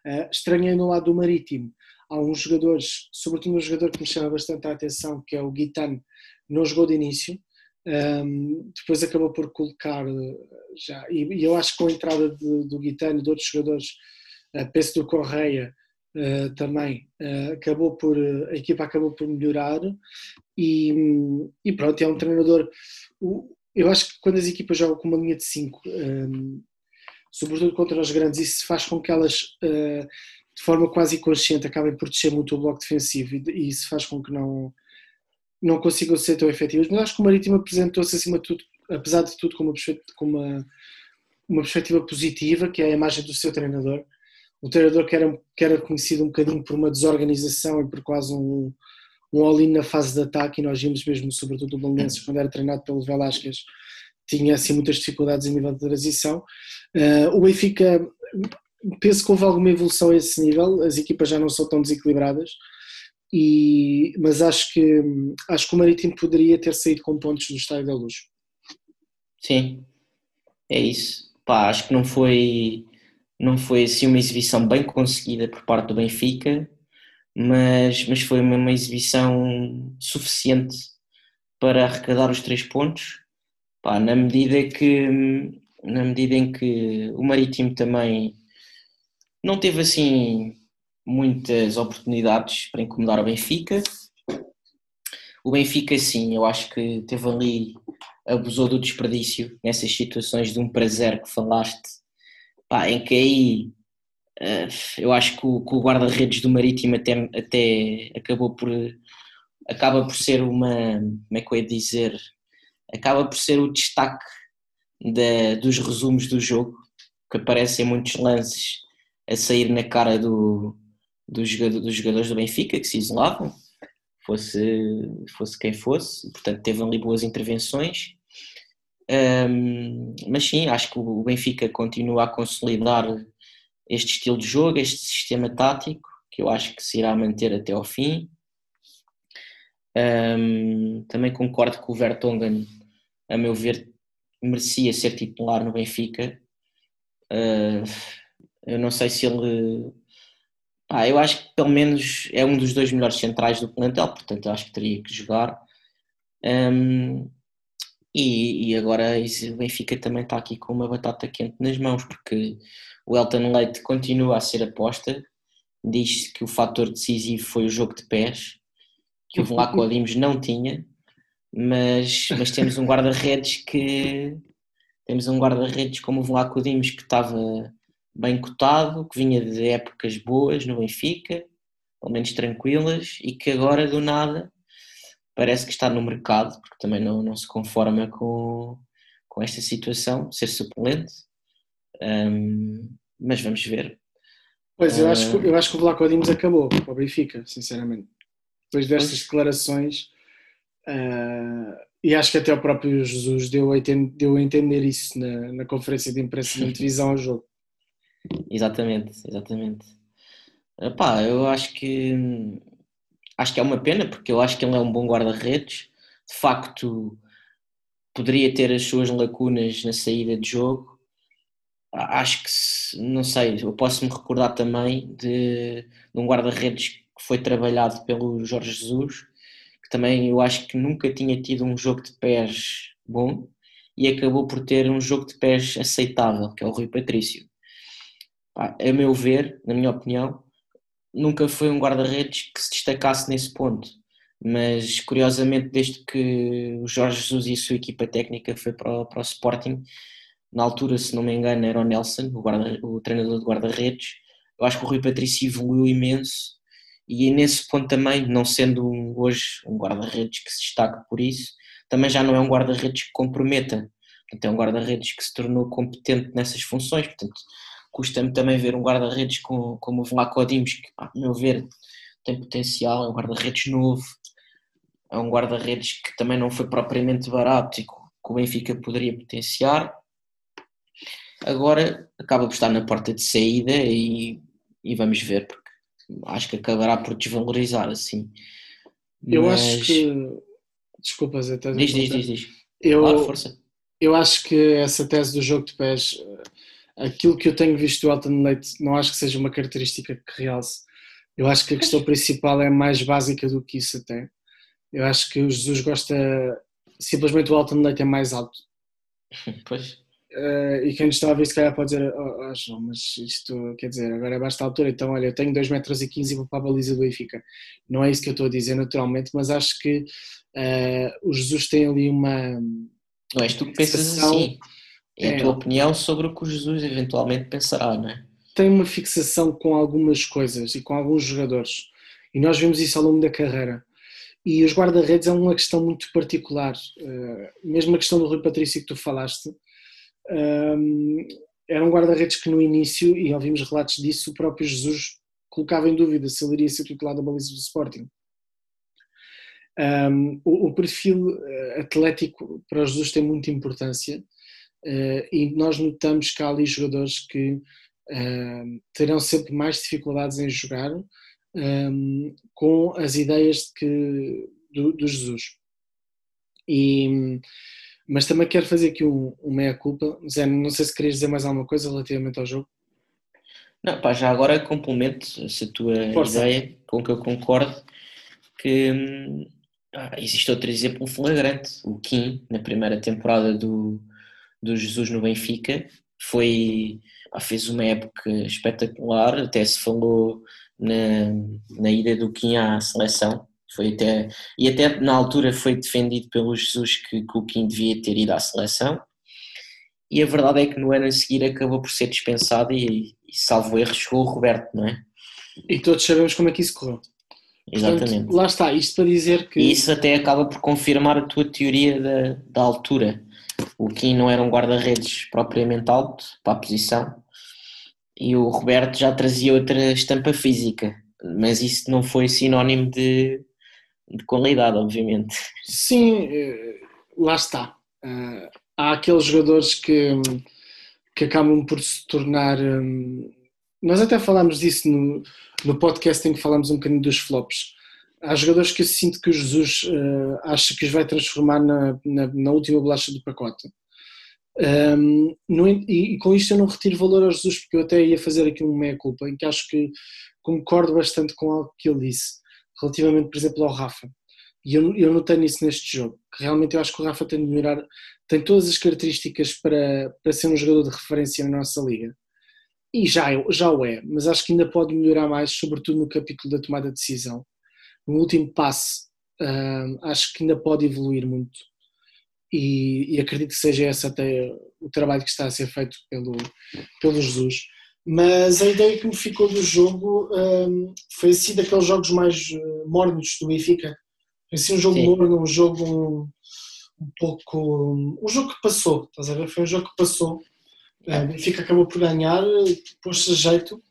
Uh, estranhei no lado do Marítimo, há uns jogadores, sobretudo um jogador que me chama bastante a atenção, que é o Guitano, não jogou de início, um, depois acabou por colocar já, e, e, eu acho que com a entrada de, do Guitano e de outros jogadores, uh, penso do Correia, uh, também uh, acabou por a equipa acabou por melhorar e, e pronto, é um treinador eu acho que quando as equipas jogam com uma linha de 5 um, sobretudo contra os grandes isso faz com que elas de forma quase inconsciente acabem por descer muito o bloco defensivo e, isso faz com que não não consigam ser tão efetivas, mas acho que o Marítimo apresentou-se acima de tudo, apesar de tudo com uma, com uma, uma perspectiva positiva, que é a imagem do seu treinador, o treinador que era, que era conhecido um bocadinho por uma desorganização e por quase um, um all-in na fase de ataque, e nós vimos mesmo, sobretudo o Belenenses, quando era treinado pelo Velasquez, tinha assim muitas dificuldades em nível de transição. Uh, o Benfica, penso que houve alguma evolução a esse nível, as equipas já não são tão desequilibradas, e, mas acho que, acho que o Marítimo poderia ter saído com pontos do Estádio da Luz. Sim, é isso. Pá, acho que não foi não foi assim uma exibição bem conseguida por parte do Benfica, mas, mas foi uma, uma exibição suficiente para arrecadar os três pontos, Pá, na medida que na medida em que o Marítimo também não teve assim muitas oportunidades para incomodar o Benfica. O Benfica sim, eu acho que teve ali abusou do desperdício nessas situações de um prazer que falaste pá, em que aí uh, eu acho que o, guarda-redes do Marítimo até, até acabou por acaba por ser uma como é que eu ia dizer acaba por ser o destaque de, dos resumos do jogo que aparecem muitos lances a sair na cara do, do jogador, dos jogadores do Benfica que se isolavam fosse, fosse quem fosse, portanto teve ali boas intervenções um, mas sim, acho que o Benfica continua a consolidar este estilo de jogo, este sistema tático, que eu acho que se irá manter até ao fim. Um, também concordo que o Vertonghen, a meu ver, merecia ser titular no Benfica. Uh, eu não sei se ele. Ah, eu acho que pelo menos é um dos dois melhores centrais do plantel, portanto acho que teria que jogar. Um, e, e agora o Benfica também está aqui com uma batata quente nas mãos, porque o Elton Leite continua a ser aposta. Diz-se que o fator decisivo foi o jogo de pés, que o Vlaco Dimos não tinha, mas, mas temos um guarda-redes que temos um guarda-redes como o Vlaco Dimos que estava bem cotado, que vinha de épocas boas no Benfica, pelo menos tranquilas, e que agora do nada parece que está no mercado, porque também não, não se conforma com, com esta situação, ser suplente. Um, mas vamos ver. Pois, eu, acho, que, eu acho que o Vlaco Dimos acabou para o Benfica, sinceramente. Depois destas declarações, uh, e acho que até o próprio Jesus deu a, entender, deu a entender isso na, na conferência de imprensa de televisão ao jogo. Exatamente, exatamente. Epá, eu acho que acho que é uma pena porque eu acho que ele é um bom guarda-redes. De facto, poderia ter as suas lacunas na saída de jogo. Acho que, não sei, eu posso me recordar também de, de um guarda-redes que foi trabalhado pelo Jorge Jesus, que também eu acho que nunca tinha tido um jogo de pés bom e acabou por ter um jogo de pés aceitável, que é o Rui Patrício. A meu ver, na minha opinião, nunca foi um guarda-redes que se destacasse nesse ponto. Mas curiosamente, desde que o Jorge Jesus e a sua equipa técnica foi para o, para o Sporting, na altura, se não me engano, era o Nelson, o, guarda, o treinador de guarda-redes. Eu acho que o Rui Patrício evoluiu imenso e nesse ponto também, não sendo um, hoje um guarda-redes que se destaque por isso, também já não é um guarda-redes que comprometa. Portanto, é um guarda-redes que se tornou competente nessas funções. Portanto, Custa-me também ver um guarda-redes como, como o Vlaco Dimos, que, a meu ver, tem potencial, é um guarda-redes novo, é um guarda-redes que também não foi propriamente barato e que o Benfica poderia potenciar. Agora acaba por estar na porta de saída e, e vamos ver, porque acho que acabará por desvalorizar assim. Eu Mas... acho que. Desculpa, Zé, diz, diz, diz, diz. Eu, claro, força. eu acho que essa tese do jogo de pés aquilo que eu tenho visto do Elton Leite não acho que seja uma característica que realce. Eu acho que a questão principal é mais básica do que isso até. Eu acho que o Jesus gosta simplesmente o Elton Leite é mais alto. Pois. Uh, e quem nos está a ver se calhar pode dizer, oh, oh, João, mas isto quer dizer, agora basta a altura, então olha, eu tenho 2 metros e 15 e vou para a baliza do Benfica. Não é isso que eu estou a dizer naturalmente, mas acho que uh, o Jesus tem ali uma. Não és tu que pensas assim. É a tua opinião sobre o que o Jesus eventualmente pensará, não é? Tem uma fixação com algumas coisas e com alguns jogadores. E nós vemos isso ao longo da carreira. E os guarda-redes é uma questão muito particular. Uh, mesmo a questão do Rui Patrício que tu falaste, um, era um guarda-redes que no início, e ouvimos relatos disso, o próprio Jesus colocava em dúvida se ele iria ser titular da baliza do Sporting. Um, o, o, perfil eh, atlético para Jesus tem muita importância e nós notamos que há ali jogadores que uh, terão sempre mais dificuldades em jogar ehm, com as ideias de que, do, do Jesus. E, mas também quero fazer aqui um, um meia-culpa. Zé, não sei se querias dizer mais alguma coisa relativamente ao jogo. Não, pá, já agora complemento essa tua Força. ideia, com que eu concordo, que ah, existe outro exemplo flagrante, o Kim, na primeira temporada do, do Jesus no Benfica. Foi, fez uma época espetacular, até se falou na, na ida do Kim à seleção. Foi até, e até na altura foi defendido pelo Jesus que, que o Kim devia ter ido à seleção. E a verdade é que no ano a seguir acabou por ser dispensado e, e salvo erro, chegou o Roberto, não é? E todos sabemos como é que isso correu. Exatamente. Portanto, lá está, isto para dizer que. E isso até acaba por confirmar a tua teoria da, da altura. O Kim não era um guarda-redes propriamente alto para a posição e o Roberto já trazia outra estampa física, mas isso não foi sinónimo de, de qualidade, obviamente. Sim, eh, lá está. Eh, há aqueles jogadores que, que acabam por se tornar. Hum, nós até falámos disso no, no podcast em que falámos um bocadinho dos flops há jogadores que eu sinto que o Jesus uh, acha que os vai transformar na, na, na última bolacha do pacote. Um, no, e, e, com isto eu não retiro valor ao Jesus, porque eu até ia fazer aqui um meia-culpa, em que acho que concordo bastante com algo que ele disse, relativamente, por exemplo, ao Rafa. E eu, eu notei nisso neste jogo, que realmente eu acho que o Rafa tem de melhorar, tem todas as características para, para ser um jogador de referência na nossa liga. E já, já o é, mas acho que ainda pode melhorar mais, sobretudo no capítulo da tomada de decisão no último passo uh, acho que ainda pode evoluir muito e, e, acredito que seja esse até o trabalho que está a ser feito pelo, pelo Jesus. Mas a ideia que me ficou do jogo um, foi assim daqueles jogos mais uh, mornos do Benfica, Foi assim um jogo morno, um jogo um, um, pouco. Um jogo que passou, estás a ver? Foi um jogo que passou. É, o Benfica acabou por ganhar, pôs-se a jeito,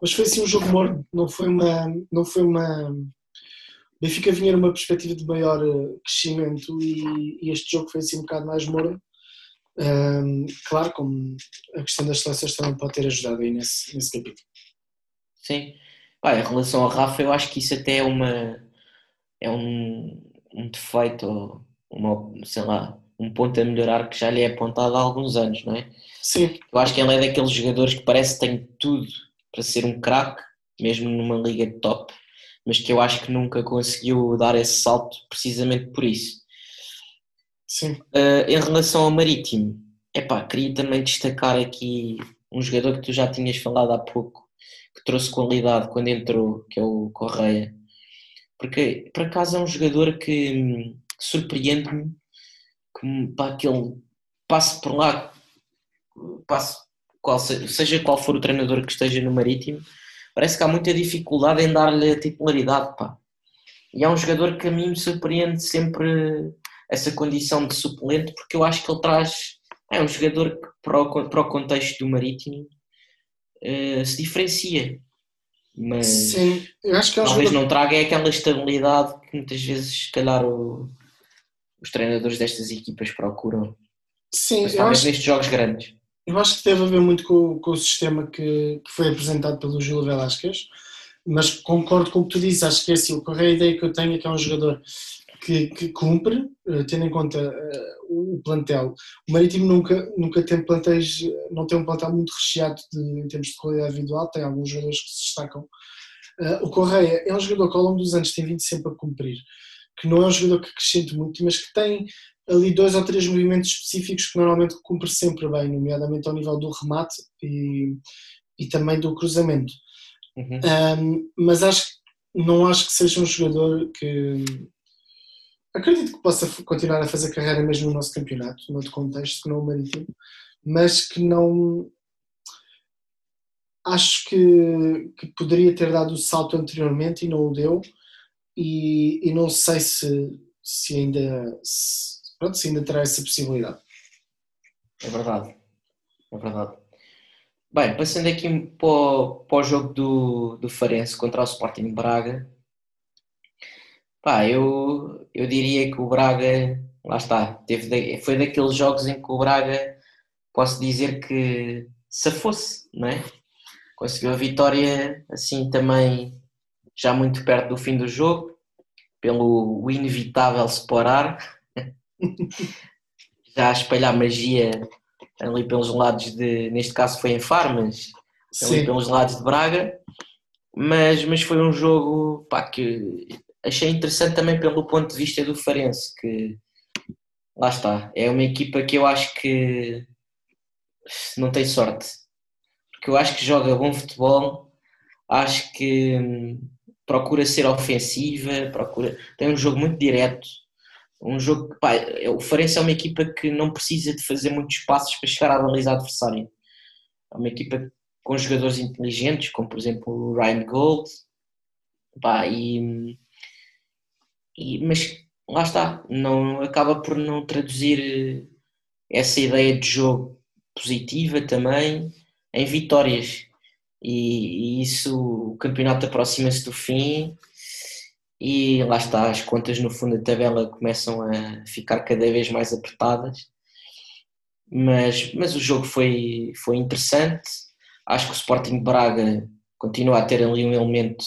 mas foi assim um jogo morno, não foi uma. Não foi uma Benfica vinha numa perspectiva de maior eh, crescimento e, e, este jogo foi assim um bocado mais morno. Um, claro, como a questão das seleções também pode ter ajudado aí nesse, nesse capítulo. Sim. Bah, em relação ao Rafa, eu acho que isso até é uma é um, um defeito, uma, sei lá, um ponto a melhorar que já lhe é apontado há alguns anos, não é? Sim. Eu acho que ele é daqueles jogadores que parece que tem tudo para ser um craque, mesmo numa liga de top, mas que eu acho que nunca conseguiu dar esse salto precisamente por isso. Sim. Uh, em relação ao Marítimo, epá, queria também destacar aqui um jogador que tu já tinhas falado há pouco, que trouxe qualidade quando entrou, que é o Correia. Porque por acaso é um jogador que, que surpreende-me que para aquele passe por lá, passe, qual, seja qual for o treinador que esteja no Marítimo, parece que há muita dificuldade em dar-lhe a titularidade. Pá. E é um jogador que a mim me surpreende sempre essa condição de suplente, porque eu acho que ele traz. É um jogador que, para o, para o contexto do Marítimo, uh, se diferencia. Mas Sim, eu acho que é talvez não traga aquela estabilidade que muitas vezes, se calhar, o, os treinadores destas equipas procuram. Sim, Mas, talvez acho, nestes jogos grandes. Eu acho que teve a ver muito com, com o sistema que, que foi apresentado pelo Júlio Velasquez, mas concordo com o que tu dizes. Acho que é assim, a ideia que eu tenho é que é um jogador que, que cumpre, eh, tendo em conta uh, o plantel. O Marítimo nunca, nunca tem plantéis, não tem um plantel muito recheado de, em termos de qualidade individual, tem alguns jogadores que se destacam. Uh, o Correia é um jogador que ao longo dos anos tem vindo sempre a cumprir, que não é um jogador que acrescente muito, mas que tem ali dois ou três movimentos específicos que normalmente cumpre sempre bem, nomeadamente ao nível do remate e, e também do cruzamento. Uhum. Um, mas acho não acho que seja um jogador que acredito que possa continuar a fazer carreira mesmo no nosso campeonato, no outro contexto que não o Marítimo, mas que não acho que, que poderia ter dado o salto anteriormente e não o deu e, e não sei se, se ainda se, pronto, se ainda terá essa possibilidade. É verdade, é verdade. Bem, passando aqui para o, para o jogo do, do Farense contra o Sporting Braga, Pá, eu, eu diria que o Braga, lá está, teve, foi daqueles jogos em que o Braga, posso dizer que se fosse, não é? Conseguiu a vitória assim também já muito perto do fim do jogo, pelo inevitável separar, já a espalhar magia ali pelos lados de, neste caso foi em Farmas, ali pelos lados de Braga, mas, mas foi um jogo pá, que achei interessante também pelo ponto de vista do Farense, que lá está, é uma equipa que eu acho que não tem sorte, porque eu acho que joga bom futebol, acho que hum, procura ser ofensiva, procura, tem um jogo muito direto, um jogo pá, o Farense é uma equipa que não precisa de fazer muitos passos para chegar à baliza adversária. É uma equipa com jogadores inteligentes, como por exemplo o Ryan Gold, pá, e e, mas lá está, não, acaba por não traduzir eh, essa ideia de jogo positiva também em vitórias. E, e isso, o campeonato aproxima-se do fim e lá está, as contas no fundo da tabela começam a ficar cada vez mais apertadas. Mas, mas o jogo foi, foi interessante. Acho que o Sporting Braga continua a ter ali um elemento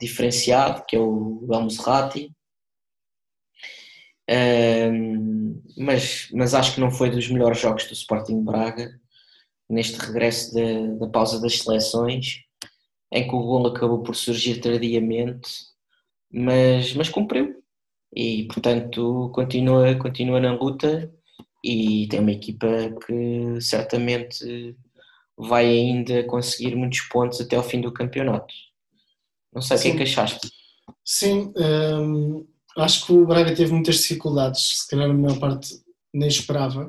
diferenciado, que é o Elmo Ratti mas, mas acho que não foi dos melhores jogos do Sporting Braga neste regresso da, da pausa das seleções, em que o gol acabou por surgir tardiamente, mas, mas cumpriu. E portanto continua, continua na luta e tem uma equipa que certamente vai ainda conseguir muitos pontos até ao fim do campeonato. Não sei Sim. o que é que achaste. Sim, acho que o Braga teve muitas dificuldades, se calhar a maior parte nem esperava.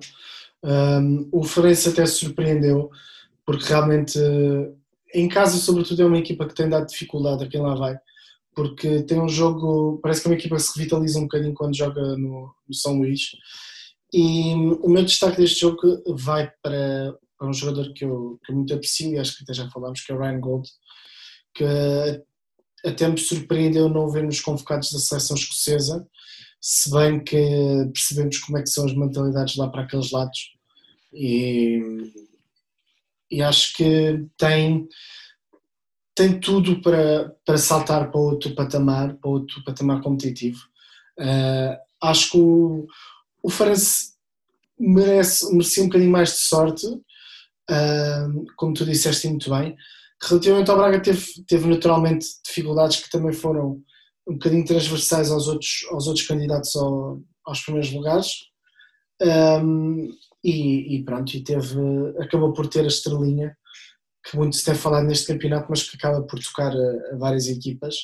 Um, o Florença até surpreendeu, porque realmente em casa, sobretudo, é uma equipa que tem dado dificuldade a quem lá vai, porque tem um jogo, parece que é uma equipa que se revitaliza um bocadinho quando joga no, no São Luís. E o meu destaque deste jogo vai para, para um jogador que eu, que eu muito aprecio e acho que até já falámos, que é o Ryan Gold, que até me surpreendeu não ver nos convocados da seleção escocesa, se bem que percebemos como é que são as mentalidades lá para aqueles lados. E, e acho que tem tem tudo para, para saltar para outro patamar, para outro patamar competitivo. Uh, acho que o, o Farense merece, merecia um bocadinho mais de sorte, uh, como tu disseste muito bem. Relativamente ao Braga, teve, teve naturalmente dificuldades que também foram um bocadinho transversais aos outros, aos outros candidatos ao, aos primeiros lugares. Um, ah, e, e, pronto, e teve, acabou por ter a estrelinha que muito se tem falado neste campeonato, mas que acaba por tocar a, a várias equipas.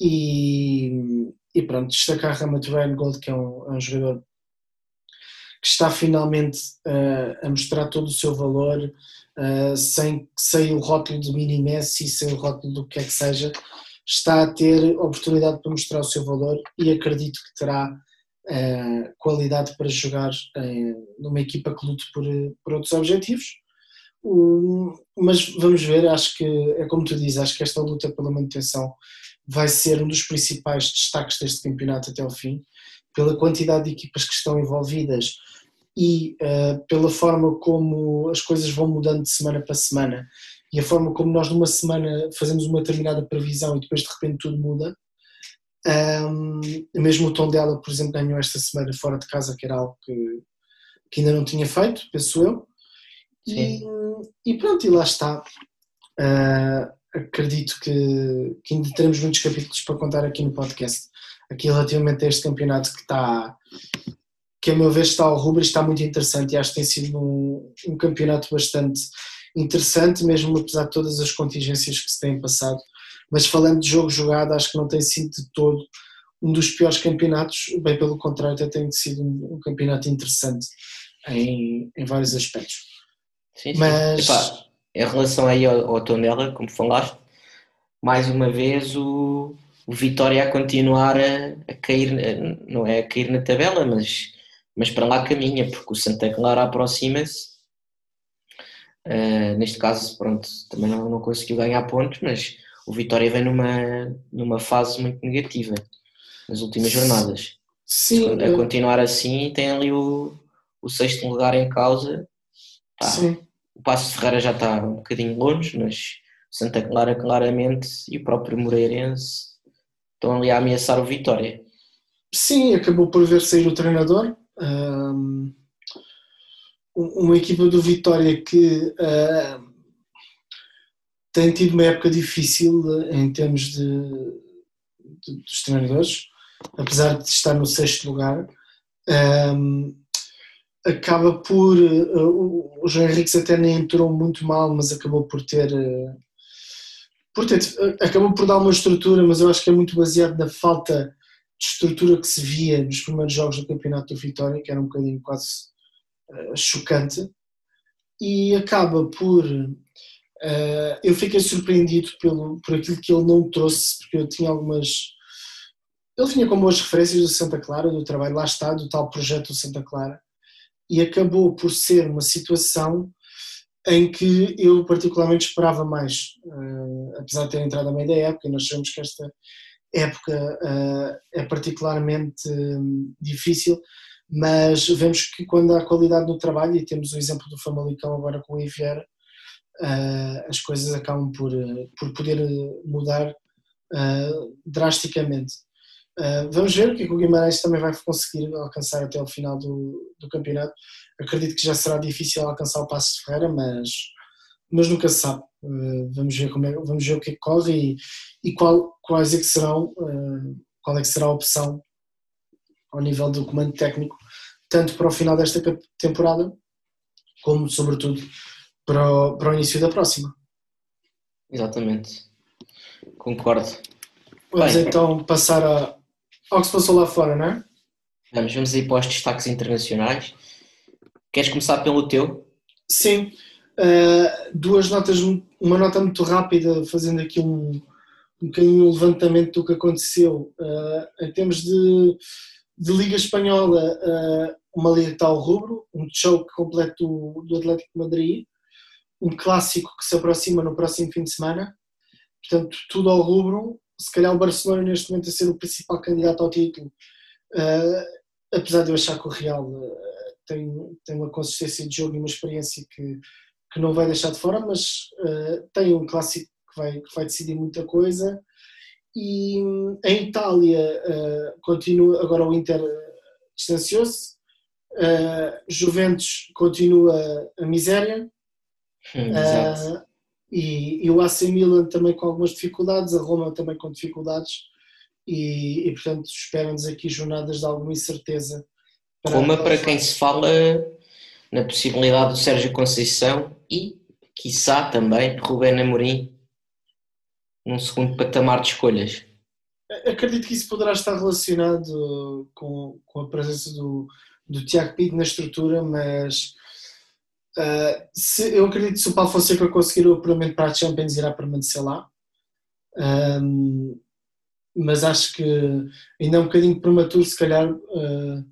E, e pronto, destacar Ryan Gold, que é um, é um jogador que está finalmente uh, a mostrar todo o seu valor, uh, sem, sem o rótulo de mini Messi, sem o rótulo do que é que seja, está a ter oportunidade para mostrar o seu valor e acredito que terá uh, qualidade para jogar numa equipa que lute por, por outros objetivos mas vamos ver, acho que é como tu dizes, acho que esta luta pela manutenção vai ser um dos principais destaques deste campeonato até ao fim, pela quantidade de equipas que estão envolvidas e uh, pela forma como as coisas vão mudando de semana para semana e a forma como nós numa semana fazemos uma determinada previsão e depois de repente tudo muda. Um, mesmo o tom dela, por exemplo, ganhou esta semana fora de casa, que era algo que, que ainda não tinha feito, penso eu. E, e, pronto, e lá está. Uh, acredito que, que ainda teremos muitos capítulos para contar aqui no podcast. Aqui relativamente a este campeonato que está, que a meu ver está ao rubro está muito interessante e acho que tem sido um, um campeonato bastante interessante, mesmo apesar de todas as contingências que se têm passado. Mas falando de jogo jogado, acho que não tem sido de todo um dos piores campeonatos, bem pelo contrário, até tem sido um, um campeonato interessante em, em vários aspectos. Sim, sim. Mas... Epá, em relação aí ao, ao Tondela, como falaste, mais uma vez o, o Vitória a continuar a, a, cair, não é a cair na tabela, mas, mas para lá caminha, porque o Santa Clara aproxima-se. Uh, neste caso, pronto, também não, não conseguiu ganhar pontos, mas o Vitória vem numa, numa fase muito negativa nas últimas jornadas. Sim, a continuar assim, tem ali o, o sexto lugar em causa. Tá. Sim. O Passo Ferreira já está um bocadinho longe, mas Santa Clara claramente e o próprio Moreirense estão ali a ameaçar o Vitória. Sim, acabou por ver sair o treinador. Um, uma equipa do Vitória que uh, tem tido uma época difícil em termos de, de, dos treinadores, apesar de estar no sexto lugar. Um, acaba por. Uh, o João Henriques até nem entrou muito mal, mas acabou por ter. Uh, por ter acabou por dar uma estrutura, mas eu acho que é muito baseado na falta de estrutura que se via nos primeiros jogos do Campeonato do Vitória, que era um bocadinho quase uh, chocante, e acaba por. eu fiquei surpreendido pelo, por aquilo que ele não trouxe, porque eu tinha algumas. Ele vinha com boas referências do Santa Clara, do trabalho lá está, do tal projeto do Santa Clara, e acabou por ser uma situação em que eu particularmente esperava mais, uh, apesar de ter entrado a meio da época, e nós sabemos que esta época uh, é particularmente um, difícil, mas vemos que quando há qualidade no trabalho, e temos o exemplo do Famalicão agora com o Iviera, uh, as coisas acabam por, por poder mudar drasticamente. Uh, vamos ver o que, é que o Guimarães também vai conseguir alcançar até o final do, do campeonato. Acredito que já será difícil alcançar o Passo de Ferreira, mas, mas nunca se sabe. Uh, vamos, ver como é, vamos ver o que, é que corre e, e qual, quais é que serão, uh, qual é que será a opção ao nível do comando técnico, tanto para o final desta temporada, como sobretudo para o, para o início da próxima. Exatamente, concordo. Vamos Bem, então passar a, ao que se passou lá fora, não é? Vamos, vamos aí para os destaques internacionais. Queres começar pelo teu? Sim. Uh, duas notas, uma nota muito rápida, fazendo aqui um, um bocadinho o levantamento do que aconteceu. Uh, em termos de, de Liga Espanhola, uh, uma liga ao rubro, um choke completo do, do Atlético de Madrid, um clássico que se aproxima no próximo fim de semana, portanto, tudo ao rubro. Se calhar o Barcelona neste momento a ser o principal candidato ao título, uh, apesar de eu achar que o Real tem, tem uma consistência de jogo e uma experiência que, que não vai deixar de fora, mas tem um clássico que vai, que vai decidir muita coisa. E em Itália uh, continua, agora o Inter uh, distanciou-se, uh, Juventus continua a miséria, uh, e, e, o AC Milan também com algumas dificuldades, a Roma também com dificuldades, e, e portanto esperam-nos aqui jornadas de alguma incerteza. Para Roma, para quem se fala na possibilidade do Sérgio Conceição e, quiçá também, Rubén Amorim num segundo patamar de escolhas. Acredito que isso poderá estar relacionado com, com a presença do, do Tiago Pinto na estrutura, mas uh, se, eu acredito que se o Paulo Fonseca conseguir o apuramento para a Champions irá permanecer lá. Um, mas acho que ainda é um bocadinho prematuro, se calhar, uh,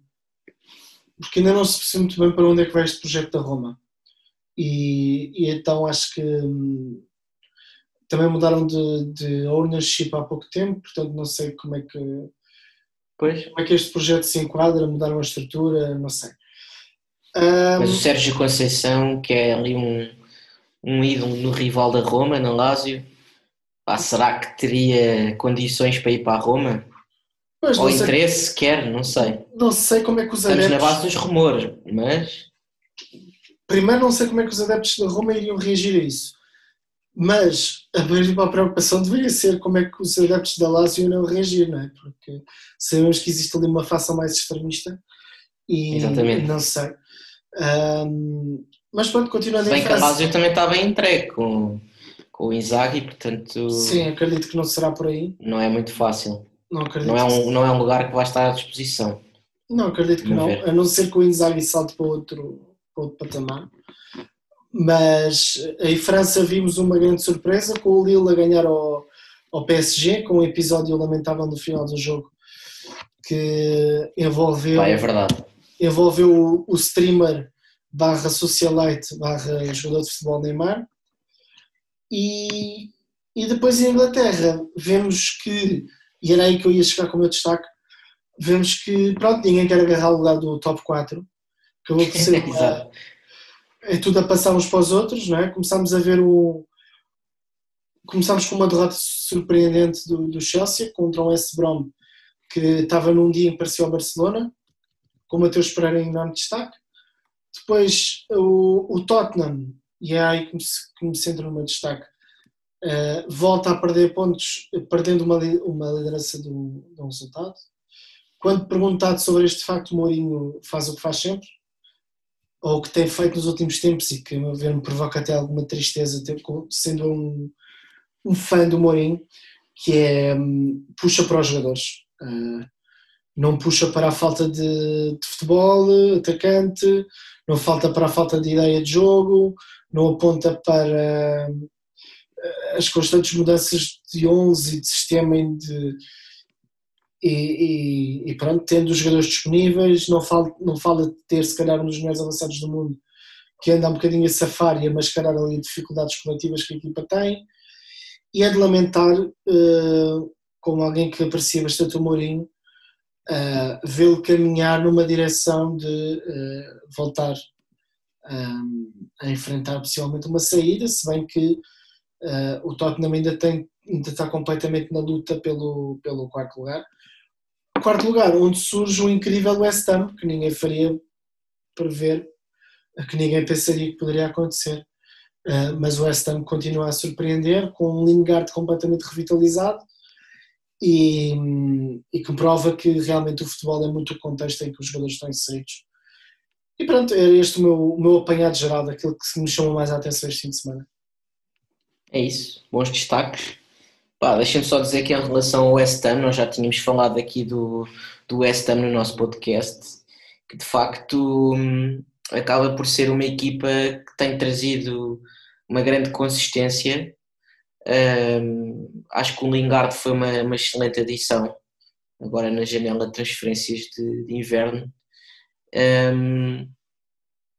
porque ainda não se percebe muito bem para onde é que vai este projeto da Roma. E, e então acho que um, também mudaram de, de ownership há pouco tempo, portanto não sei como é que pois. como é que este projeto se enquadra, mudaram a estrutura, não sei. Um, Mas o Sérgio Conceição, que é ali um, um ídolo no rival da Roma, na Lazio, pá, será que teria condições para ir para a Roma? Pois, Ou interesse quer, não sei. Não sei como é que os Estamos adeptos... na base dos rumores, mas... Primeiro não sei como é que os adeptos da Roma iriam reagir a isso. Mas a principal preocupação deveria ser como é que os adeptos da Lazio não reagir, não é? Porque sabemos que existe ali uma fação mais extremista e Exatamente. não sei. Um, mas pronto, continuando Bem em que a Lazio também bem entregue com, com o Inzaghi, portanto... Sim, acredito que não será por aí. Não é muito fácil. Não, acredito não, é um, não é um lugar que vai estar à disposição. Não, acredito que não, ver. a não ser que o Inzaghi salte para outro, para outro patamar. Mas em França vimos uma grande surpresa com o Lille a ganhar ao, ao PSG, com um episódio lamentável no final do jogo que envolveu, Vai, é verdade. Envolveu o, streamer barra socialite barra jogador de futebol Neymar e, e depois em Inglaterra vemos que, e era aí que eu ia chegar com o meu destaque, vemos que pronto, ninguém quer agarrar o lugar do top 4 acabou por ser uma, é tudo a passar uns para os outros, não é? Começámos a ver o. Começámos com uma derrota surpreendente do, do Chelsea contra o West Brom, que estava num dia em que parecia o Barcelona, o Mateus Pereira em enorme destaque. Depois o, o Tottenham, e é aí que me, que me centro no meu destaque, uh, volta a perder pontos, perdendo uma, uma liderança do, do resultado. Quando perguntado sobre este facto, o Mourinho faz o que faz sempre, ou que tem feito nos últimos tempos e que a ver me provoca até alguma tristeza, sendo um, um fã do Mourinho, que é um, puxa para os jogadores. Uh, não puxa para a falta de, de, futebol, atacante, não falta para a falta de ideia de jogo, não aponta para uh, as constantes mudanças de 11 e de sistema de, e, e, e, pronto, tendo os jogadores disponíveis, não fala, não fala de ter se calhar um dos melhores avançados do mundo que anda um bocadinho a safar e a mascarar ali dificuldades coletivas que a equipa tem e é de lamentar uh, como alguém que aprecia bastante o Mourinho uh, vê-lo caminhar numa direção de uh, voltar um, a enfrentar possivelmente uma saída, se bem que o Tottenham ainda, tem, ainda está completamente na luta pelo, pelo quarto lugar quarto lugar, onde surge o incrível West Ham, que ninguém faria prever, que ninguém pensaria que poderia acontecer. Uh, mas o West Ham continua a surpreender, com um Lingard completamente revitalizado e, e que prova que realmente o futebol é muito o contexto em que os jogadores estão inseridos. E pronto, era este o meu, o meu apanhado geral daquilo que me chamou mais a atenção este fim de semana. É isso, bons destaques. Pá, deixa-me só dizer que em relação ao West Ham, nós já tínhamos falado aqui do, do West Ham no nosso podcast, que de facto hum, acaba por ser uma equipa que tem trazido uma grande consistência Um, acho que o Lingard foi uma, uma, excelente adição agora na janela de transferências de, de inverno. Um,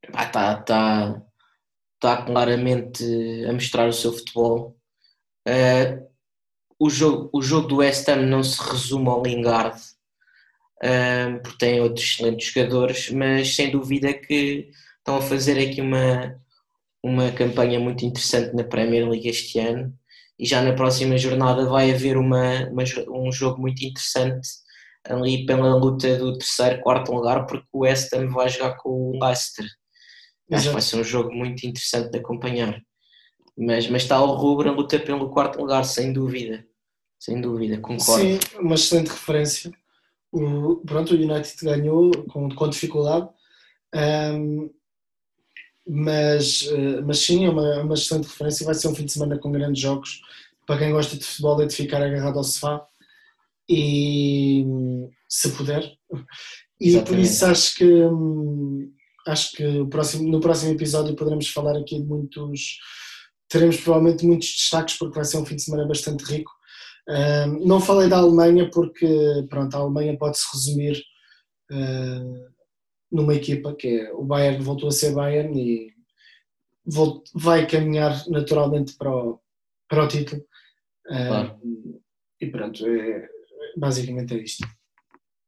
está tá, tá claramente a mostrar o seu futebol. Uh, o, jogo, o jogo do West Ham não se resume ao Lingard, uh, porque tem outros excelentes jogadores, mas sem dúvida que estão a fazer aqui uma, uma campanha muito interessante na Premier League este ano e já na próxima jornada vai haver uma, uma, um jogo muito interessante ali pela luta do terceiro, quarto lugar, porque o West Ham vai jogar com o Leicester. Acho que vai ser um jogo muito interessante de acompanhar. Mas, mas está ao rubro a luta pelo quarto lugar, sem dúvida. Sem dúvida, concordo. Sim, uma excelente referência. O, pronto, o United ganhou com, com dificuldade. Um, mas, eh, mas sim, é uma, uma excelente referência. Vai ser um fim de semana com grandes jogos. Para quem gosta de futebol, é de ficar agarrado ao sofá e se puder. E Exatamente. por isso acho que hum, acho que próximo, no próximo episódio poderemos falar aqui de muitos. Teremos provavelmente muitos destaques porque vai ser um fim de semana bastante rico. Um, não falei da Alemanha porque pronto, a Alemanha pode-se resumir uh, numa equipa que é o Bayern voltou a ser Bayern e vai caminhar naturalmente para o, para o título. Claro. e pronto, é, basicamente é isto.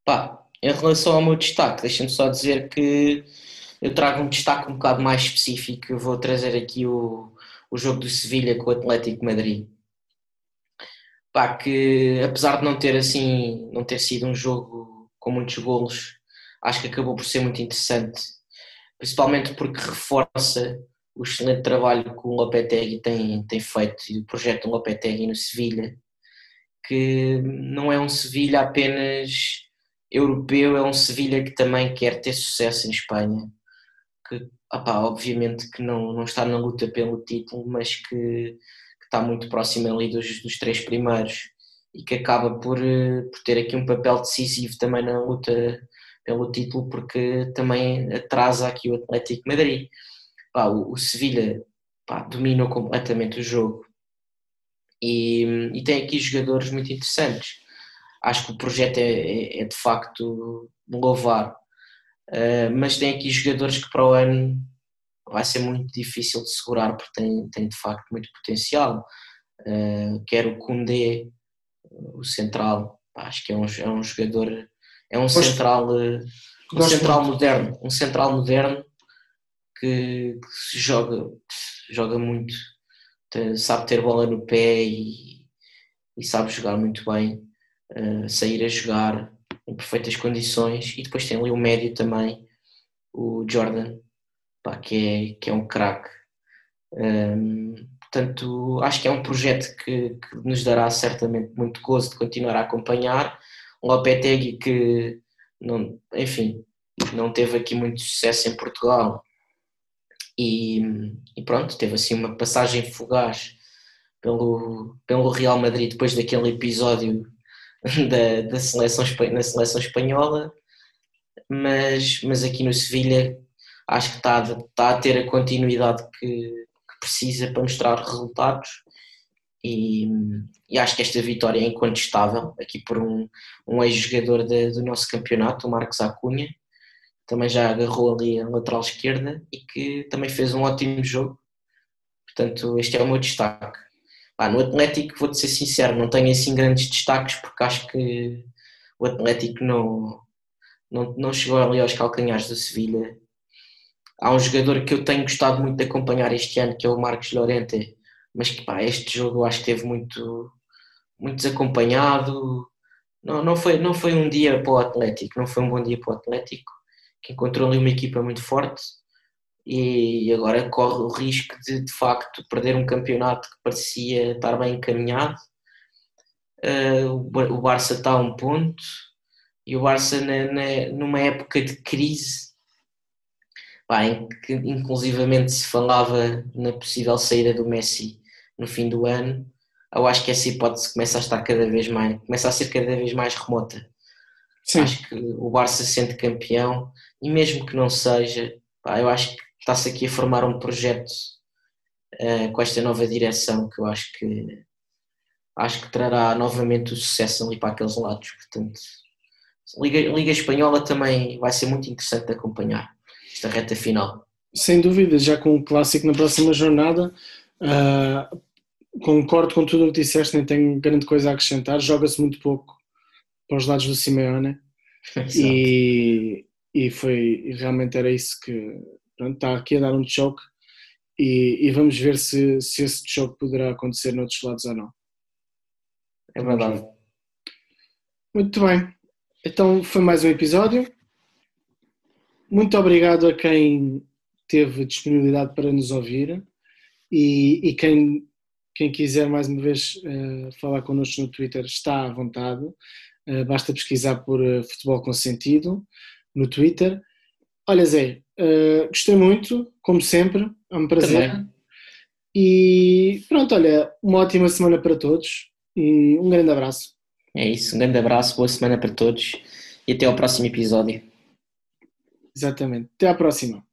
Pá, em relação ao meu destaque, deixa-me só dizer que eu trago um destaque um bocado mais específico. Eu vou trazer aqui o, o jogo do Sevilha com o Atlético Madrid. Pá, que apesar de não ter assim, não ter sido um jogo com muitos golos, acho que acabou por ser muito interessante, principalmente porque reforça o excelente trabalho que o Lopetegui tem, tem feito e o projeto do Lopetegui no Sevilha, que não é um Sevilha apenas europeu, é um Sevilha que também quer ter sucesso em Espanha, que opá, obviamente que não, não está na luta pelo título, mas que, que está muito próximo ali dos, dos três primeiros e que acaba por, eh, por ter aqui um papel decisivo também na luta pelo título, porque também atrasa aqui o Atlético Madrid. Pá, o, o Sevilha pá, dominou completamente o jogo e, e, tem aqui jogadores muito interessantes. Acho que o projeto é, é, é de facto louvar, uh, mas tem aqui jogadores que para o ano vai ser muito difícil de segurar porque tem, tem de facto muito potencial. Uh, quer o Koundé, o central, acho que é um, é um jogador é um central, um central moderno, um central moderno que, que joga, joga muito, sabe ter bola no pé e, e sabe jogar muito bem, uh, sair a jogar em perfeitas condições. E depois tem ali o médio também, o Jordan, pá, que, é, que é um craque. Um, portanto, acho que é um projeto que, que, nos dará certamente muito gozo de continuar a acompanhar Lopetegui que, não, enfim, não teve aqui muito sucesso em Portugal. E, e, pronto, teve assim uma passagem fugaz pelo, pelo Real Madrid depois daquele episódio da, da seleção, na seleção espanhola, mas, mas aqui no Sevilha acho que está, está a ter a continuidade que, que precisa para mostrar resultados e, e, acho que esta vitória é incontestável aqui por um, um ex-jogador do nosso campeonato, o Marcos Acunha, também já agarrou ali a lateral esquerda e que também fez um ótimo jogo. Portanto, este é o meu destaque. Ah, no Atlético, vou-te ser sincero, não tenho assim grandes destaques porque acho que o Atlético não, não, não chegou ali aos calcanhares do Sevilha. Há um jogador que eu tenho gostado muito de acompanhar este ano, que é o Marcos Llorente, mas que pá, este jogo acho que teve muito, muito desacompanhado. Não, não, foi, não foi um dia para o Atlético, não foi um bom dia para o Atlético, que encontrou ali uma equipa muito forte e agora corre o risco de de facto perder um campeonato que parecia estar bem encaminhado. Uh, o Barça está a um ponto e o Barça na, na, numa época de crise em que inclusivamente se falava na possível saída do Messi no fim do ano, eu acho que essa hipótese começa a estar cada vez mais, começa a ser cada vez mais remota. Sim. Acho que o Barça sente campeão e mesmo que não seja, pá, eu acho que está-se aqui a formar um projeto uh, com esta nova direção que eu acho que, acho que trará novamente o sucesso ali para aqueles lados. Portanto, Liga, Liga Espanhola também vai ser muito interessante de acompanhar esta reta final. Sem dúvida, já com o clássico na próxima jornada, uh, concordo com tudo o que disseste, nem tenho grande coisa a acrescentar. Joga-se muito pouco para os lados do Simeone e, e foi e realmente era isso que pronto, está aqui a dar um choque e, e, vamos ver se, se esse choque poderá acontecer noutros lados ou não. É verdade. Muito bem. Então foi mais um episódio. Muito obrigado a quem teve disponibilidade para nos ouvir e, e quem, quem quiser mais uma vez uh, falar connosco no Twitter está à vontade. Uh, basta pesquisar por uh, Futebol com Sentido no Twitter. Olha Zé, gostei muito, como sempre, é um prazer. Também. E pronto, olha, uma ótima semana para todos e um grande abraço. É isso, um grande abraço, boa semana para todos e até ao próximo episódio. Exatamente. Até à próxima.